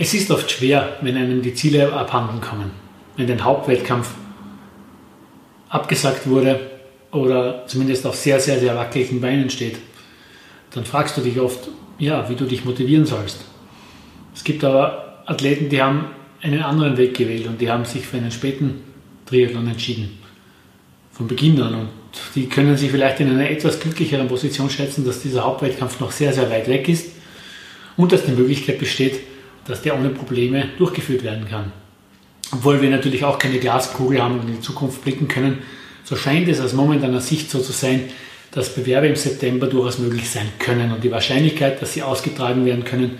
Es ist oft schwer, wenn einem die Ziele abhanden kommen. Wenn dein Hauptwettkampf abgesagt wurde oder zumindest auf sehr, sehr, sehr wackeligen Beinen steht, dann fragst du dich oft, ja, wie du dich motivieren sollst. Es gibt aber Athleten, die haben einen anderen Weg gewählt und die haben sich für einen späten Triathlon entschieden. Von Beginn an. Und die können sich vielleicht in einer etwas glücklicheren Position schätzen, dass dieser Hauptwettkampf noch sehr, sehr weit weg ist und dass die Möglichkeit besteht, dass der ohne Probleme durchgeführt werden kann. Obwohl wir natürlich auch keine Glaskugel haben und in die Zukunft blicken können, so scheint es aus momentaner Sicht so zu sein, dass Bewerbe im September durchaus möglich sein können und die Wahrscheinlichkeit, dass sie ausgetragen werden können,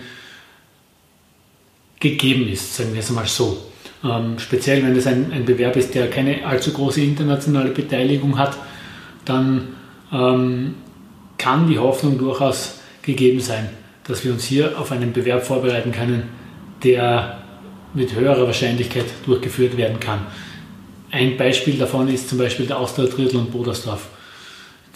gegeben ist, sagen wir es mal so. Ähm, speziell wenn es ein, ein, Bewerb ist, der keine allzu große internationale Beteiligung hat, dann ähm, kann die Hoffnung durchaus gegeben sein, dass wir uns hier auf einen Bewerb vorbereiten können, der mit höherer Wahrscheinlichkeit durchgeführt werden kann. Ein Beispiel davon ist zum Beispiel der Austria Triathlon Bodersdorf.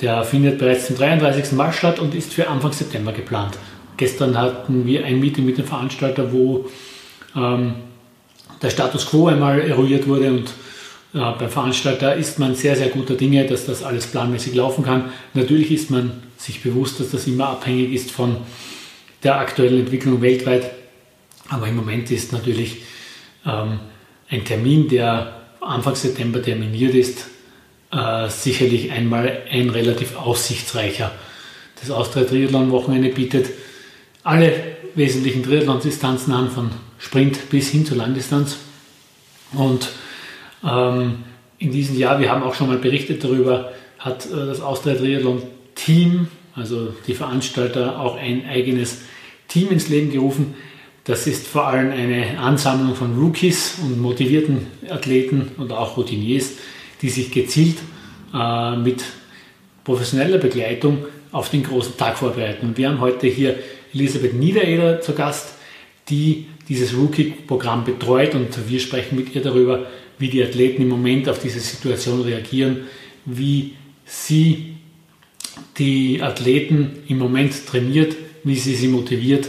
Der findet bereits zum 33. Mal statt und ist für Anfang September geplant. Gestern hatten wir ein Meeting mit dem Veranstalter, wo ähm, der Status quo einmal eruiert wurde und äh, beim Veranstalter ist man sehr, sehr guter Dinge, dass das alles planmäßig laufen kann. Natürlich ist man sich bewusst, dass das immer abhängig ist von der aktuellen Entwicklung weltweit aber im Moment ist natürlich ähm, ein Termin, der Anfang September terminiert ist, äh, sicherlich einmal ein relativ aussichtsreicher. Das Austria Triathlon Wochenende bietet alle wesentlichen Triathlon-Distanzen an, von Sprint bis hin zur Langdistanz. Und ähm, in diesem Jahr, wir haben auch schon mal berichtet darüber, hat äh, das Austria Triathlon Team, also die Veranstalter, auch ein eigenes Team ins Leben gerufen, das ist vor allem eine Ansammlung von Rookies und motivierten Athleten und auch Routiniers, die sich gezielt äh, mit professioneller Begleitung auf den großen Tag vorbereiten. Wir haben heute hier Elisabeth Niedereder zu Gast, die dieses Rookie-Programm betreut und wir sprechen mit ihr darüber, wie die Athleten im Moment auf diese Situation reagieren, wie sie die Athleten im Moment trainiert, wie sie sie motiviert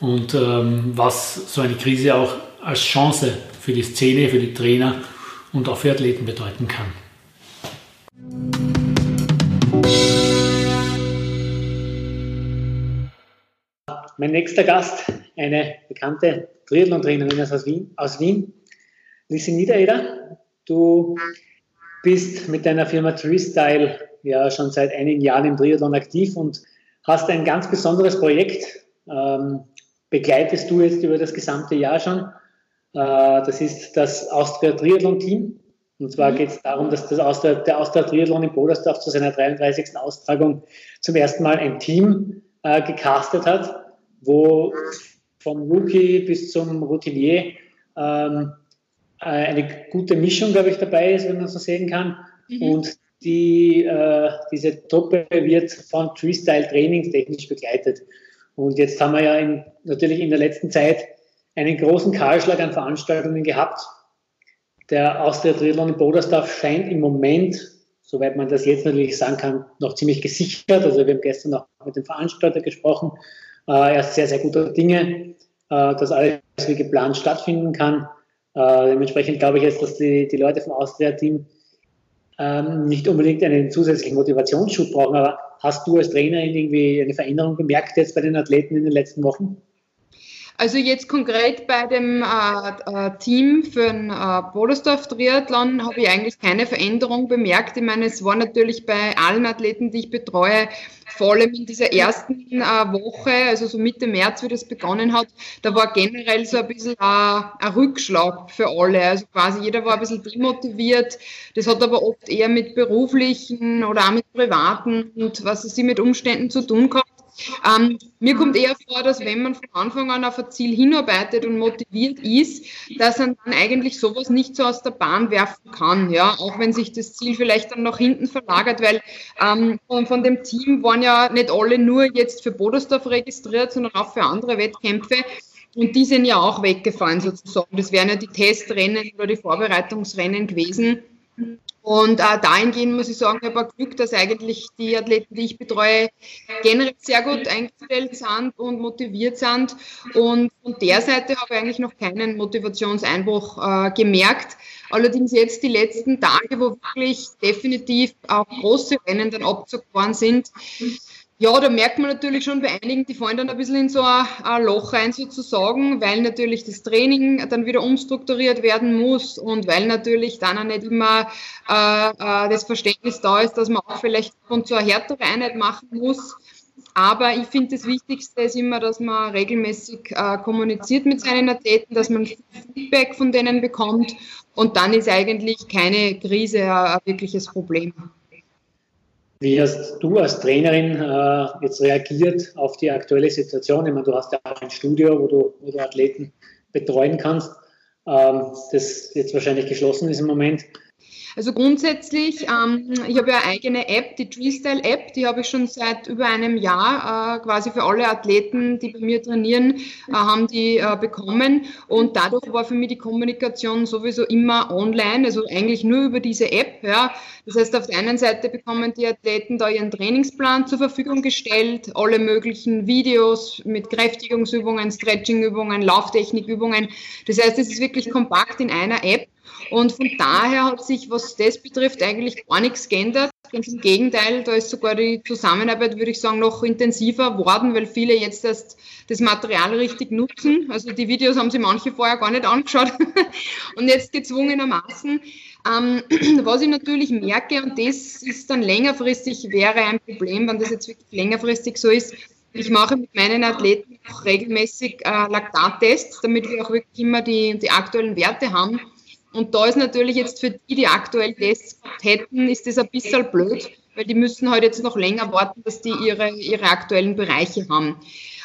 und ähm, was so eine Krise auch als Chance für die Szene, für die Trainer und auch für Athleten bedeuten kann. Mein nächster Gast, eine bekannte Triathlon-Trainerin aus Wien, aus Wien, Lisi Niedereder. Du bist mit deiner Firma Treestyle ja schon seit einigen Jahren im Triathlon aktiv und hast ein ganz besonderes Projekt ähm, begleitest du jetzt über das gesamte Jahr schon. Äh, das ist das Austria Triathlon Team. Und zwar mhm. geht es darum, dass das Austria, der Austria Triathlon in Bodersdorf zu seiner 33. Austragung zum ersten Mal ein Team äh, gecastet hat, wo vom Rookie bis zum Routinier ähm, äh, eine gute Mischung, glaube ich, dabei ist, wenn man so sehen kann. Mhm. Und die, äh, diese Truppe wird von Freestyle trainingstechnisch begleitet. Und jetzt haben wir ja in, natürlich in der letzten Zeit einen großen Kahlschlag an Veranstaltungen gehabt. Der Austria Triathlon in Bodersdorf scheint im Moment, soweit man das jetzt natürlich sagen kann, noch ziemlich gesichert. Also wir haben gestern noch mit dem Veranstalter gesprochen. Äh, er ist sehr, sehr guter Dinge, äh, dass alles wie geplant stattfinden kann. Äh, dementsprechend glaube ich jetzt, dass die, die Leute vom Austria-Team ähm, nicht unbedingt einen zusätzlichen Motivationsschub brauchen, aber Hast du als Trainerin irgendwie eine Veränderung bemerkt jetzt bei den Athleten in den letzten Wochen? Also jetzt konkret bei dem äh, äh, Team für den äh, Bodersdorf Triathlon habe ich eigentlich keine Veränderung bemerkt. Ich meine, es war natürlich bei allen Athleten, die ich betreue, vor allem in dieser ersten äh, Woche, also so Mitte März, wie das begonnen hat, da war generell so ein bisschen äh, ein Rückschlag für alle. Also quasi jeder war ein bisschen demotiviert. Das hat aber oft eher mit beruflichen oder auch mit privaten und was es sie mit Umständen zu tun gehabt. Ähm, mir kommt eher vor, dass wenn man von Anfang an auf ein Ziel hinarbeitet und motiviert ist, dass man dann eigentlich sowas nicht so aus der Bahn werfen kann, ja, auch wenn sich das Ziel vielleicht dann nach hinten verlagert, weil ähm, von, von dem Team waren ja nicht alle nur jetzt für Bodersdorf registriert, sondern auch für andere Wettkämpfe. Und die sind ja auch weggefallen sozusagen. Das wären ja die Testrennen oder die Vorbereitungsrennen gewesen. Und äh, dahingehend muss ich sagen, ich habe Glück, dass eigentlich die Athleten, die ich betreue, generell sehr gut eingestellt sind und motiviert sind. Und von der Seite habe ich eigentlich noch keinen Motivationseinbruch äh, gemerkt. Allerdings jetzt die letzten Tage, wo wirklich definitiv auch große Rennen dann abgezogen sind, ja, da merkt man natürlich schon bei einigen, die fallen dann ein bisschen in so ein, Loch rein sozusagen, weil natürlich das Training dann wieder umstrukturiert werden muss und weil natürlich dann auch nicht immer äh, äh, das Verständnis da ist, dass man auch vielleicht von so einer härtere Einheit machen muss. Aber ich finde, das Wichtigste ist immer, dass man regelmäßig äh, kommuniziert mit seinen Athleten, dass man Feedback von denen bekommt und dann ist eigentlich keine Krise ein wirkliches Problem. Wie hast du als Trainerin äh, jetzt reagiert auf die aktuelle Situation? Ich meine, du hast ja auch ein Studio, wo du, wo du Athleten betreuen kannst, ähm, das jetzt wahrscheinlich geschlossen ist im Moment. Also grundsätzlich, ähm, ich habe ja eine eigene App, die Treestyle App, die habe ich schon seit über einem Jahr äh, quasi für alle Athleten, die bei mir trainieren, äh, haben die äh, bekommen. Und dadurch war für mich die Kommunikation sowieso immer online, also eigentlich nur über diese App. Ja. Das heißt, auf der einen Seite bekommen die Athleten da ihren Trainingsplan zur Verfügung gestellt, alle möglichen Videos mit Kräftigungsübungen, Stretchingübungen, Lauftechnikübungen. Das heißt, es ist wirklich kompakt in einer App. Und von daher hat sich, was das betrifft, eigentlich gar nichts geändert. Ganz im Gegenteil, da ist sogar die Zusammenarbeit, würde ich sagen, noch intensiver worden, weil viele jetzt erst das Material richtig nutzen. Also die Videos haben sie manche vorher gar nicht angeschaut und jetzt gezwungenermaßen. Ähm, was ich natürlich merke, und das ist dann längerfristig, wäre ein Problem, wenn das jetzt wirklich längerfristig so ist, ich mache mit meinen Athleten auch regelmäßig äh, Laktattests, damit wir auch wirklich immer die, die aktuellen Werte haben. Und da ist natürlich jetzt für die, die aktuell Tests hätten, ist das ein bisschen blöd, weil die müssen halt jetzt noch länger warten, dass die ihre, ihre aktuellen Bereiche haben.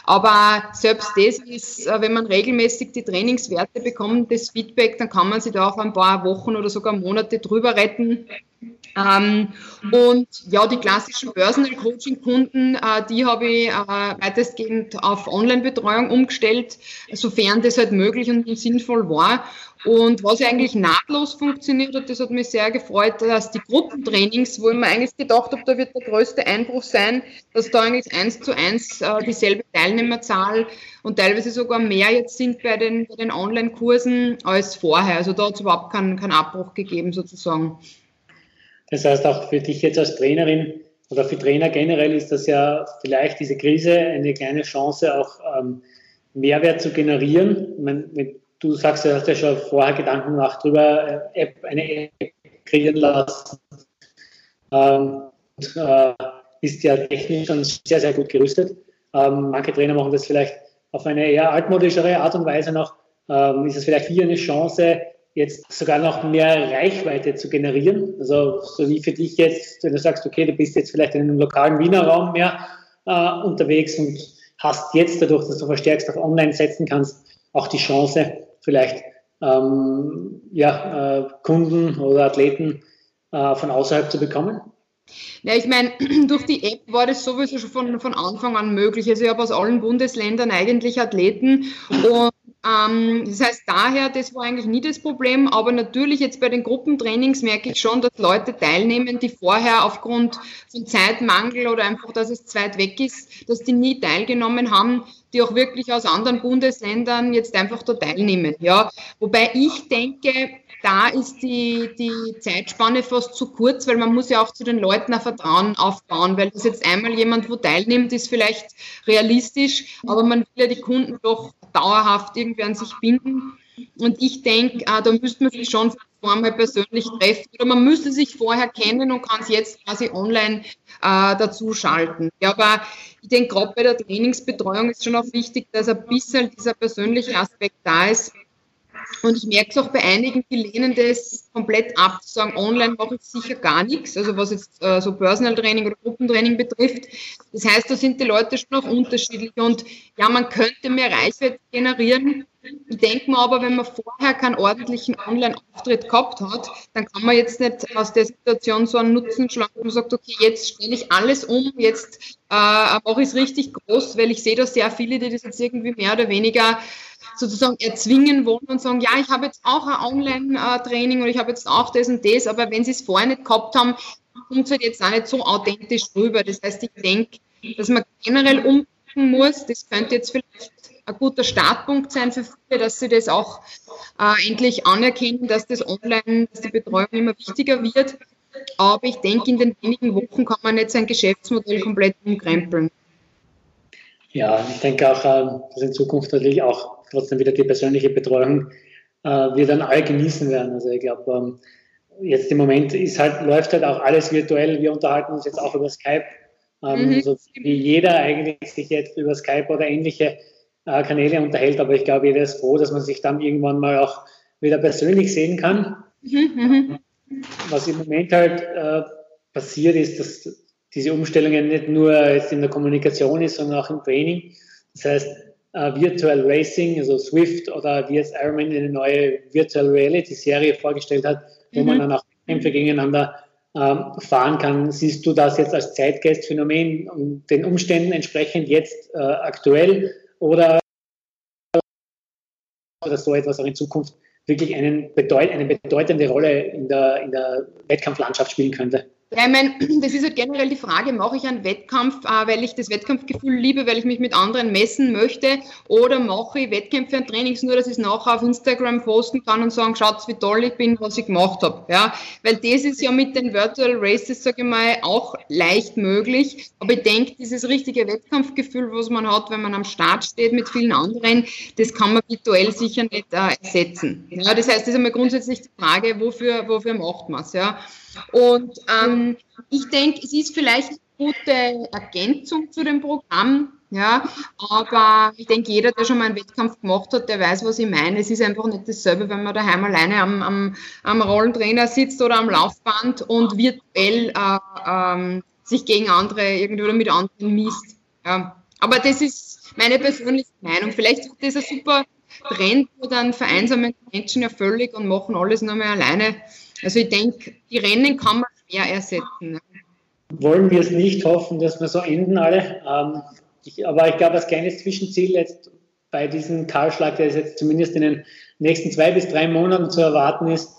Aber selbst das ist, äh, wenn man regelmäßig die Trainingswerte bekommt, das Feedback, dann kann man sich da auch ein paar Wochen oder sogar Monate drüber retten. Ähm, und ja, die klassischen Personal Coaching Kunden, äh, die habe ich äh, weitestgehend auf Online-Betreuung umgestellt, sofern das halt möglich und sinnvoll war. Und was eigentlich nahtlos funktioniert hat, das hat mich sehr gefreut, dass die Gruppentrainings, wo ich mir eigentlich gedacht habe, da wird der größte Einbruch sein, dass da eigentlich eins zu eins äh, dieselbe Teilnehmerzahl und teilweise sogar mehr jetzt sind bei den, bei den Online-Kursen als vorher. Also da hat es überhaupt keinen, keinen Abbruch gegeben sozusagen. Das heißt auch für dich jetzt als Trainerin oder für Trainer generell ist das ja vielleicht diese Krise eine kleine Chance, auch ähm, Mehrwert zu generieren. Meine, du sagst, du hast ja schon vorher Gedanken gemacht darüber, äh, App, eine App kreieren lassen. Ähm, und, äh, ist ja technisch schon sehr, sehr gut gerüstet. Ähm, manche Trainer machen das vielleicht auf eine eher altmodischere Art und Weise noch. Ähm, ist es vielleicht hier eine Chance, jetzt sogar noch mehr Reichweite zu generieren? Also so wie für dich jetzt, wenn du sagst, okay, du bist jetzt vielleicht in einem lokalen Wiener Raum mehr äh, unterwegs und hast jetzt dadurch, dass du verstärkst auf Online setzen kannst, auch die Chance, vielleicht ähm, ja, äh, Kunden oder Athleten äh, von außerhalb zu bekommen? Ja, ich meine, durch die App war das sowieso schon von, von Anfang an möglich. Also ich habe aus allen Bundesländern eigentlich Athleten und ähm, das heißt daher, das war eigentlich nie das Problem, aber natürlich jetzt bei den Gruppentrainings merke ich schon, dass Leute teilnehmen, die vorher aufgrund von Zeitmangel oder einfach, dass es zu weit weg ist, dass die nie teilgenommen haben, die auch wirklich aus anderen Bundesländern jetzt einfach da teilnehmen. Ja, wobei ich denke, da ist die, die Zeitspanne fast zu kurz, weil man muss ja auch zu den Leuten ein Vertrauen aufbauen, weil das jetzt einmal jemand, wo teilnimmt, ist vielleicht realistisch, aber man will ja die Kunden doch dauerhaft irgendwie an sich binden. Und ich denke, äh, da müsste man sich schon vorher persönlich treffen oder man müsste sich vorher kennen und kann es jetzt quasi online äh, dazu schalten. Ja, aber ich denke, gerade bei der Trainingsbetreuung ist schon auch wichtig, dass ein bisschen dieser persönliche Aspekt da ist. Und ich merke es auch bei einigen, die lehnen das komplett ab, zu sagen, online mache ich sicher gar nichts, also was jetzt äh, so Personal Training oder Gruppentraining betrifft. Das heißt, da sind die Leute schon auch unterschiedlich und ja, man könnte mehr Reichweite generieren, ich denke mir aber, wenn man vorher keinen ordentlichen Online-Auftritt gehabt hat, dann kann man jetzt nicht aus der Situation so einen Nutzen schlagen, wo man sagt, okay, jetzt stelle ich alles um, jetzt äh, mache ich es richtig groß, weil ich sehe da sehr viele, die das jetzt irgendwie mehr oder weniger sozusagen erzwingen wollen und sagen, ja, ich habe jetzt auch ein Online-Training oder ich habe jetzt auch das und das, aber wenn sie es vorher nicht gehabt haben, kommt es halt jetzt auch nicht so authentisch rüber. Das heißt, ich denke, dass man generell umdenken muss, das könnte jetzt vielleicht ein guter Startpunkt sein für viele, dass sie das auch äh, endlich anerkennen, dass das Online, dass die Betreuung immer wichtiger wird. Aber ich denke, in den wenigen Wochen kann man nicht sein Geschäftsmodell komplett umkrempeln. Ja, ich denke auch, äh, dass in Zukunft natürlich auch trotzdem wieder die persönliche Betreuung äh, wir dann alle genießen werden. Also ich glaube, ähm, jetzt im Moment ist halt, läuft halt auch alles virtuell. Wir unterhalten uns jetzt auch über Skype. Ähm, mhm. so wie jeder eigentlich sich jetzt über Skype oder ähnliche äh, Kanäle unterhält, aber ich glaube, jeder ist froh, dass man sich dann irgendwann mal auch wieder persönlich sehen kann. Mhm, Was im Moment halt äh, passiert ist, dass diese Umstellungen nicht nur jetzt in der Kommunikation ist, sondern auch im Training. Das heißt, äh, Virtual Racing, also Swift oder wie jetzt Ironman eine neue Virtual Reality Serie vorgestellt hat, wo mhm. man dann auch Kämpfe gegeneinander ähm, fahren kann. Siehst du das jetzt als Zeitgeistphänomen und den Umständen entsprechend jetzt äh, aktuell oder, oder so etwas auch in Zukunft wirklich einen bedeut eine bedeutende Rolle in der, in der Wettkampflandschaft spielen könnte? Ja, ich meine, das ist halt generell die Frage, mache ich einen Wettkampf, äh, weil ich das Wettkampfgefühl liebe, weil ich mich mit anderen messen möchte, oder mache ich Wettkämpfe und Trainings nur, dass ich es nachher auf Instagram posten kann und sagen, schaut, wie toll ich bin, was ich gemacht habe. Ja, weil das ist ja mit den Virtual Races, sage ich mal, auch leicht möglich. Aber ich denke, dieses richtige Wettkampfgefühl, was man hat, wenn man am Start steht mit vielen anderen, das kann man virtuell sicher nicht äh, ersetzen. Ja, das heißt, das ist einmal grundsätzlich die Frage, wofür, wofür macht man es? Ja? Und ähm, ich denke, es ist vielleicht eine gute Ergänzung zu dem Programm, ja, aber ich denke, jeder, der schon mal einen Wettkampf gemacht hat, der weiß, was ich meine. Es ist einfach nicht dasselbe, wenn man daheim alleine am, am, am Rollentrainer sitzt oder am Laufband und virtuell äh, ähm, sich gegen andere irgendwie oder mit anderen misst. Ja. Aber das ist meine persönliche Meinung. Vielleicht ist das ein super Trend, wo dann vereinsamen Menschen ja völlig und machen alles nur mehr alleine. Also ich denke, die Rennen kann man schwer ersetzen. Wollen wir es nicht hoffen, dass wir so enden alle. Ähm, ich, aber ich glaube, als kleines Zwischenziel jetzt bei diesem Kahlschlag, der jetzt zumindest in den nächsten zwei bis drei Monaten zu erwarten ist,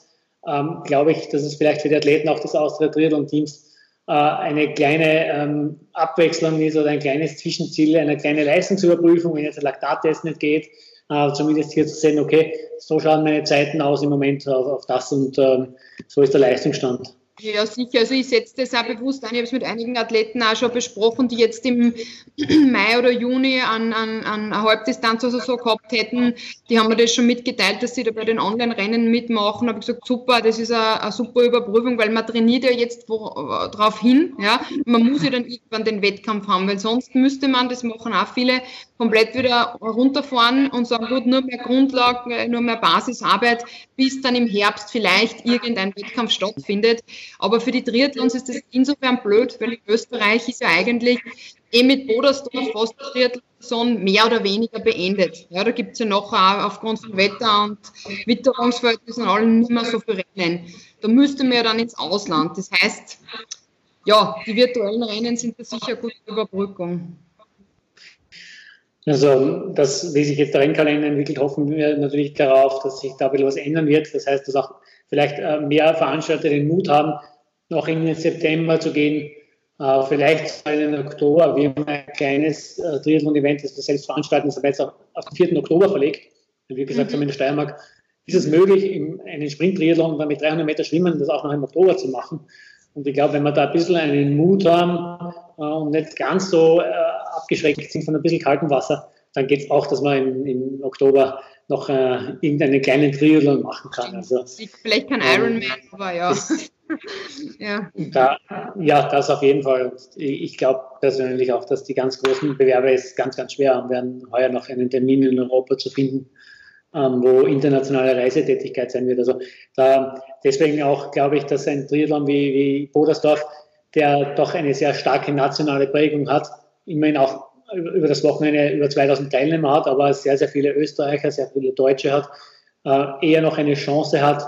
ähm, glaube ich, dass es vielleicht für die Athleten auch des Austria Triathlon Teams äh, eine kleine ähm, Abwechslung ist oder ein kleines Zwischenziel, eine kleine Leistungsüberprüfung, wenn jetzt der Laktattest nicht geht, äh, zumindest hier zu sehen, okay, so schauen meine Zeiten aus im Moment auf, auf das und ähm, so ist der Leistungsstand. Ja, sicher. Also ich setze das auch bewusst ein. Ich habe es mit einigen Athleten auch schon besprochen, die jetzt im Mai oder Juni an, an, an Halbdistanz oder so gehabt hätten. Die haben mir das schon mitgeteilt, dass sie da bei den Online-Rennen mitmachen. Habe ich gesagt, super, das ist eine, eine, super Überprüfung, weil man trainiert ja jetzt darauf hin. Ja? Man muss ja dann irgendwann den Wettkampf haben, weil sonst müsste man, das machen auch viele, komplett wieder runterfahren und sagen, gut, nur mehr Grundlagen, nur mehr Basisarbeit, bis dann im Herbst vielleicht irgendein Wettkampf stattfindet. Aber für die Triathlons ist das insofern blöd, weil in Österreich ist ja eigentlich eh mit Bodersdorf fast die Triathlon mehr oder weniger beendet. Ja, da gibt es ja auch aufgrund von Wetter und Witterungsverhältnissen und allem nicht mehr so viele Rennen. Da müsste man ja dann ins Ausland. Das heißt, ja, die virtuellen Rennen sind da sicher gute Überbrückung. Also, das, wie sich jetzt der Rennkalender entwickelt, hoffen wir natürlich darauf, dass sich da ein bisschen was ändern wird. Das heißt, dass auch vielleicht äh, mehr Veranstalter den Mut haben, noch in den September zu gehen, äh, vielleicht in den Oktober. Wir haben ein kleines äh, Triathlon-Event, das wir selbst veranstalten, das haben wir jetzt auch auf den 4. Oktober verlegt. Wie gesagt, mhm. haben wir in der Steiermark ist es möglich, in einen Sprint-Triathlon mit 300 Meter Schwimmen das auch noch im Oktober zu machen. Und ich glaube, wenn wir da ein bisschen einen Mut haben und nicht ganz so abgeschreckt sind von ein bisschen kaltem Wasser, dann geht es auch, dass man im, im Oktober noch äh, irgendeinen kleinen Triathlon machen kann. Also, Vielleicht kein Ironman, aber ja. ja. Da, ja, das auf jeden Fall. Ich glaube persönlich auch, dass die ganz großen Bewerber es ganz, ganz schwer haben werden, heuer noch einen Termin in Europa zu finden ähm, wo internationale Reisetätigkeit sein wird. Also da, deswegen auch glaube ich, dass ein Triathlon wie, wie Bodersdorf, der doch eine sehr starke nationale Prägung hat, immerhin auch über das Wochenende über 2000 Teilnehmer hat, aber sehr, sehr viele Österreicher, sehr viele Deutsche hat, äh, eher noch eine Chance hat,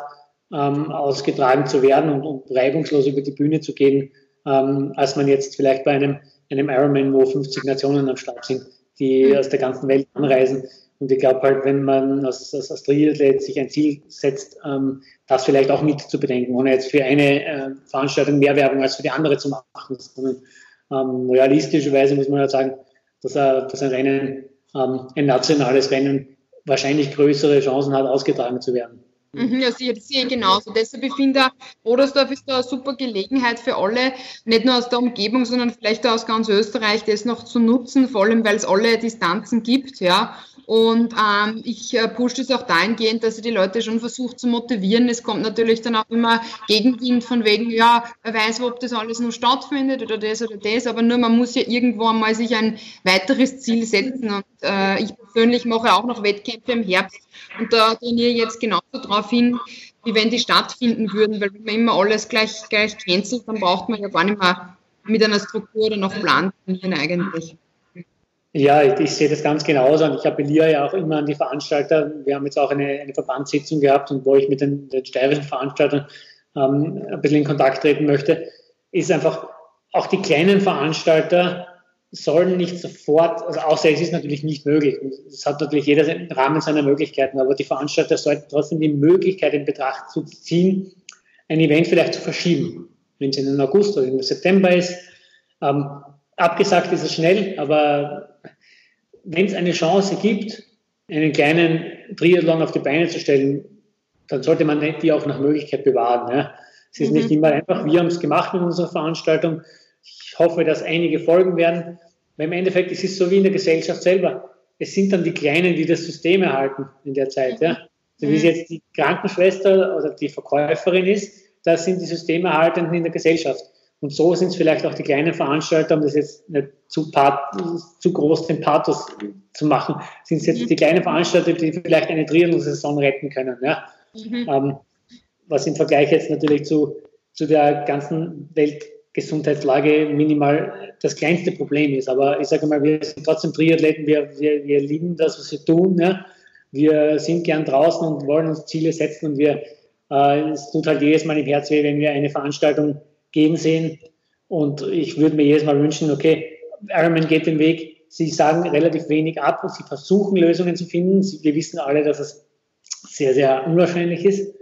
ähm, ausgetragen zu werden und, und reibungslos über die Bühne zu gehen, ähm, als man jetzt vielleicht bei einem, einem Ironman, wo 50 Nationen am Start sind, die mhm. aus der ganzen Welt anreisen. Und ich glaube halt, wenn man als, als, als Triathlet sich ein Ziel setzt, ähm, das vielleicht auch mit zu bedenken, ohne jetzt für eine äh, Veranstaltung mehr Werbung als für die andere zu machen, sondern ähm, realistischerweise muss man ja sagen, dass, er, dass ein Rennen, ähm, ein nationales Rennen wahrscheinlich größere Chancen hat, ausgetragen zu werden. Mhm, ja, sehe, ich genauso. Deshalb ich finde ich, Odersdorf ist da eine super Gelegenheit für alle, nicht nur aus der Umgebung, sondern vielleicht auch aus ganz Österreich, das noch zu nutzen, vor allem weil es alle Distanzen gibt, ja. Und ähm, ich äh, pushe das auch dahingehend, dass ich die Leute schon versuche zu motivieren. Es kommt natürlich dann auch immer Gegenwind von wegen, ja, wer weiß, ob das alles nur stattfindet oder das oder das, aber nur man muss ja irgendwo einmal sich ein weiteres Ziel setzen. Und äh, ich persönlich mache auch noch Wettkämpfe im Herbst und da trainiere ich jetzt genauso darauf hin, wie wenn die stattfinden würden, weil wenn man immer alles gleich, gleich cancelt, dann braucht man ja gar nicht mehr mit einer Struktur oder noch Plan trainieren eigentlich. Ja, ich, ich, sehe das ganz genauso und ich appelliere ja auch immer an die Veranstalter. Wir haben jetzt auch eine, eine Verbandssitzung gehabt und wo ich mit den, den steirischen Veranstaltern ähm, ein bisschen in Kontakt treten möchte, ist einfach auch die kleinen Veranstalter sollen nicht sofort, also außer es ist natürlich nicht möglich. Es hat natürlich jeder im Rahmen seiner Möglichkeiten, aber die Veranstalter sollten trotzdem die Möglichkeit in Betracht zu ziehen, ein Event vielleicht zu verschieben. Wenn es in den August oder in September ist, ähm, abgesagt ist es schnell, aber wenn es eine Chance gibt, einen kleinen Triathlon auf die Beine zu stellen, dann sollte man die auch nach Möglichkeit bewahren. Ja. Es ist mhm. nicht immer einfach, wir haben es gemacht mit unserer Veranstaltung. Ich hoffe, dass einige folgen werden. Weil im Endeffekt, es ist so wie in der Gesellschaft selber. Es sind dann die Kleinen, die das System erhalten in der Zeit. Ja. So wie es mhm. jetzt die Krankenschwester oder die Verkäuferin ist, das sind die Systemerhaltenden in der Gesellschaft. Und so sind es vielleicht auch die kleinen Veranstalter, um das jetzt nicht zu, zu groß den Pathos zu machen, sind es jetzt mhm. die kleinen Veranstalter, die vielleicht eine Triathlon-Saison retten können. Ja? Mhm. Ähm, was im Vergleich jetzt natürlich zu, zu der ganzen Weltgesundheitslage minimal das kleinste Problem ist. Aber ich sage mal, wir sind trotzdem Triathleten, wir, wir, wir lieben das, was wir tun. Ja? Wir sind gern draußen und wollen uns Ziele setzen und wir, äh, es tut halt jedes Mal im Herz weh, wenn wir eine Veranstaltung gehen sehen. Und ich würde mir jedes Mal wünschen, okay, Ironman geht den Weg. Sie sagen relativ wenig ab und sie versuchen Lösungen zu finden. Wir wissen alle, dass es sehr, sehr unwahrscheinlich ist,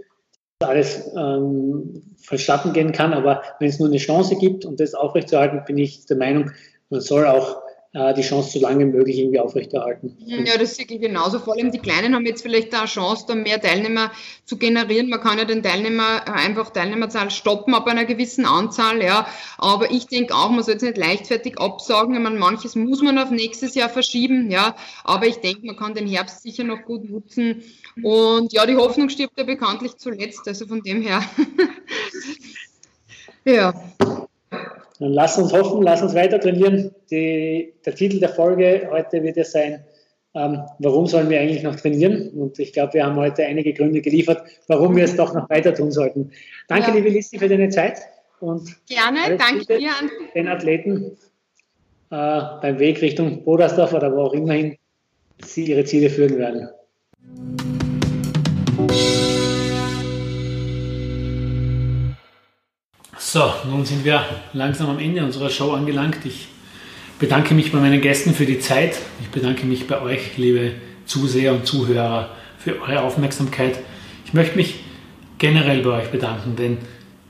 dass alles ähm, vonstatten gehen kann. Aber wenn es nur eine Chance gibt und das aufrechtzuerhalten, bin ich der Meinung, man soll auch die Chance so lange möglich irgendwie aufrechterhalten. Ja, das sehe ich genauso. Vor allem die Kleinen haben jetzt vielleicht eine Chance, da mehr Teilnehmer zu generieren. Man kann ja den Teilnehmer äh, einfach Teilnehmerzahl stoppen ab einer gewissen Anzahl, ja. Aber ich denke auch, man soll jetzt nicht leichtfertig absagen. Ich meine, manches muss man auf nächstes Jahr verschieben, ja. Aber ich denke, man kann den Herbst sicher noch gut nutzen. Und ja, die Hoffnung stirbt ja bekanntlich zuletzt. Also von dem her. ja. Dann lass uns hoffen, lass uns weiter trainieren. Die, der Titel der Folge heute wird ja sein, ähm, warum sollen wir eigentlich noch trainieren? Und ich glaube, wir haben heute einige Gründe geliefert, warum wir es doch noch weiter tun sollten. Danke, ja. liebe Listi, für deine Zeit. Und Gerne, danke dir. Den Athleten äh, beim Weg Richtung Bodersdorf oder wo auch immerhin sie ihre Ziele führen werden. So, nun sind wir langsam am Ende unserer Show angelangt. Ich bedanke mich bei meinen Gästen für die Zeit. Ich bedanke mich bei euch, liebe Zuseher und Zuhörer, für eure Aufmerksamkeit. Ich möchte mich generell bei euch bedanken, denn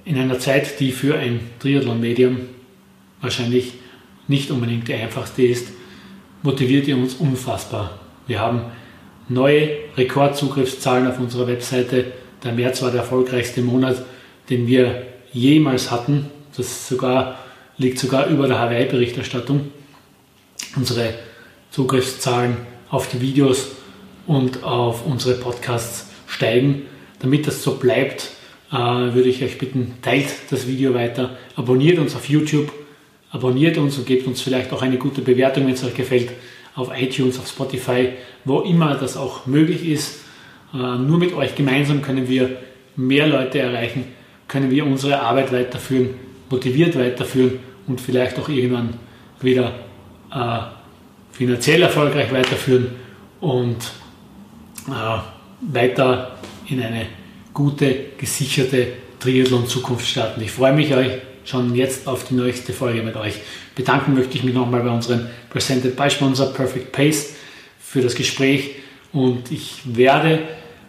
in einer Zeit, die für ein Triathlon-Medium wahrscheinlich nicht unbedingt die einfachste ist, motiviert ihr uns unfassbar. Wir haben neue Rekordzugriffszahlen auf unserer Webseite. Der März war der erfolgreichste Monat, den wir jemals hatten. Das sogar, liegt sogar über der Hawaii-Berichterstattung. Unsere Zugriffszahlen auf die Videos und auf unsere Podcasts steigen. Damit das so bleibt, äh, würde ich euch bitten, teilt das Video weiter, abonniert uns auf YouTube, abonniert uns und gebt uns vielleicht auch eine gute Bewertung, wenn es euch gefällt, auf iTunes, auf Spotify, wo immer das auch möglich ist. Äh, nur mit euch gemeinsam können wir mehr Leute erreichen, können wir unsere Arbeit weiterführen, motiviert weiterführen und vielleicht auch irgendwann wieder äh, finanziell erfolgreich weiterführen und äh, weiter in eine gute, gesicherte Triathlon-Zukunft starten. Ich freue mich euch schon jetzt auf die nächste Folge mit euch. Bedanken möchte ich mich nochmal bei unserem Presented by Sponsor Perfect Pace für das Gespräch und ich werde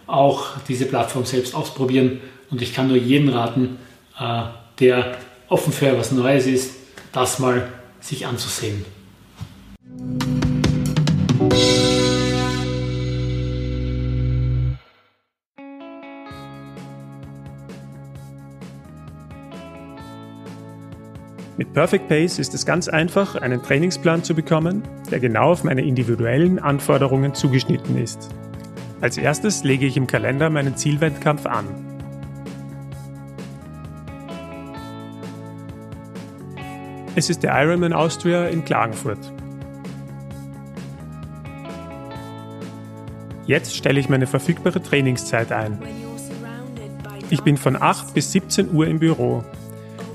auch diese Plattform selbst ausprobieren und ich kann nur jeden raten, äh, der offen für etwas Neues ist, das mal sich anzusehen. Mit Perfect Pace ist es ganz einfach, einen Trainingsplan zu bekommen, der genau auf meine individuellen Anforderungen zugeschnitten ist. Als erstes lege ich im Kalender meinen Zielwettkampf an. Es ist der Ironman Austria in Klagenfurt. Jetzt stelle ich meine verfügbare Trainingszeit ein. Ich bin von 8 bis 17 Uhr im Büro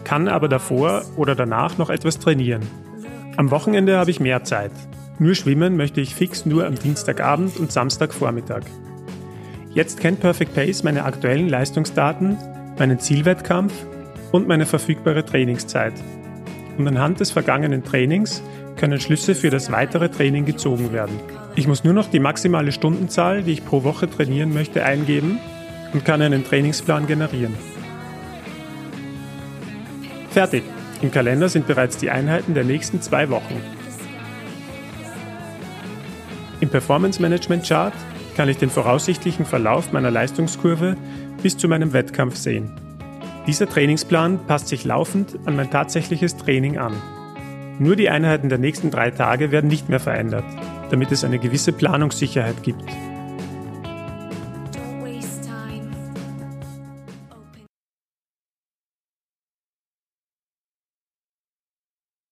kann aber davor oder danach noch etwas trainieren. Am Wochenende habe ich mehr Zeit. Nur schwimmen möchte ich fix nur am Dienstagabend und Samstagvormittag. Jetzt kennt Perfect Pace meine aktuellen Leistungsdaten, meinen Zielwettkampf und meine verfügbare Trainingszeit. Und anhand des vergangenen Trainings können Schlüsse für das weitere Training gezogen werden. Ich muss nur noch die maximale Stundenzahl, die ich pro Woche trainieren möchte, eingeben und kann einen Trainingsplan generieren. Fertig. Im Kalender sind bereits die Einheiten der nächsten zwei Wochen. Im Performance Management Chart kann ich den voraussichtlichen Verlauf meiner Leistungskurve bis zu meinem Wettkampf sehen. Dieser Trainingsplan passt sich laufend an mein tatsächliches Training an. Nur die Einheiten der nächsten drei Tage werden nicht mehr verändert, damit es eine gewisse Planungssicherheit gibt.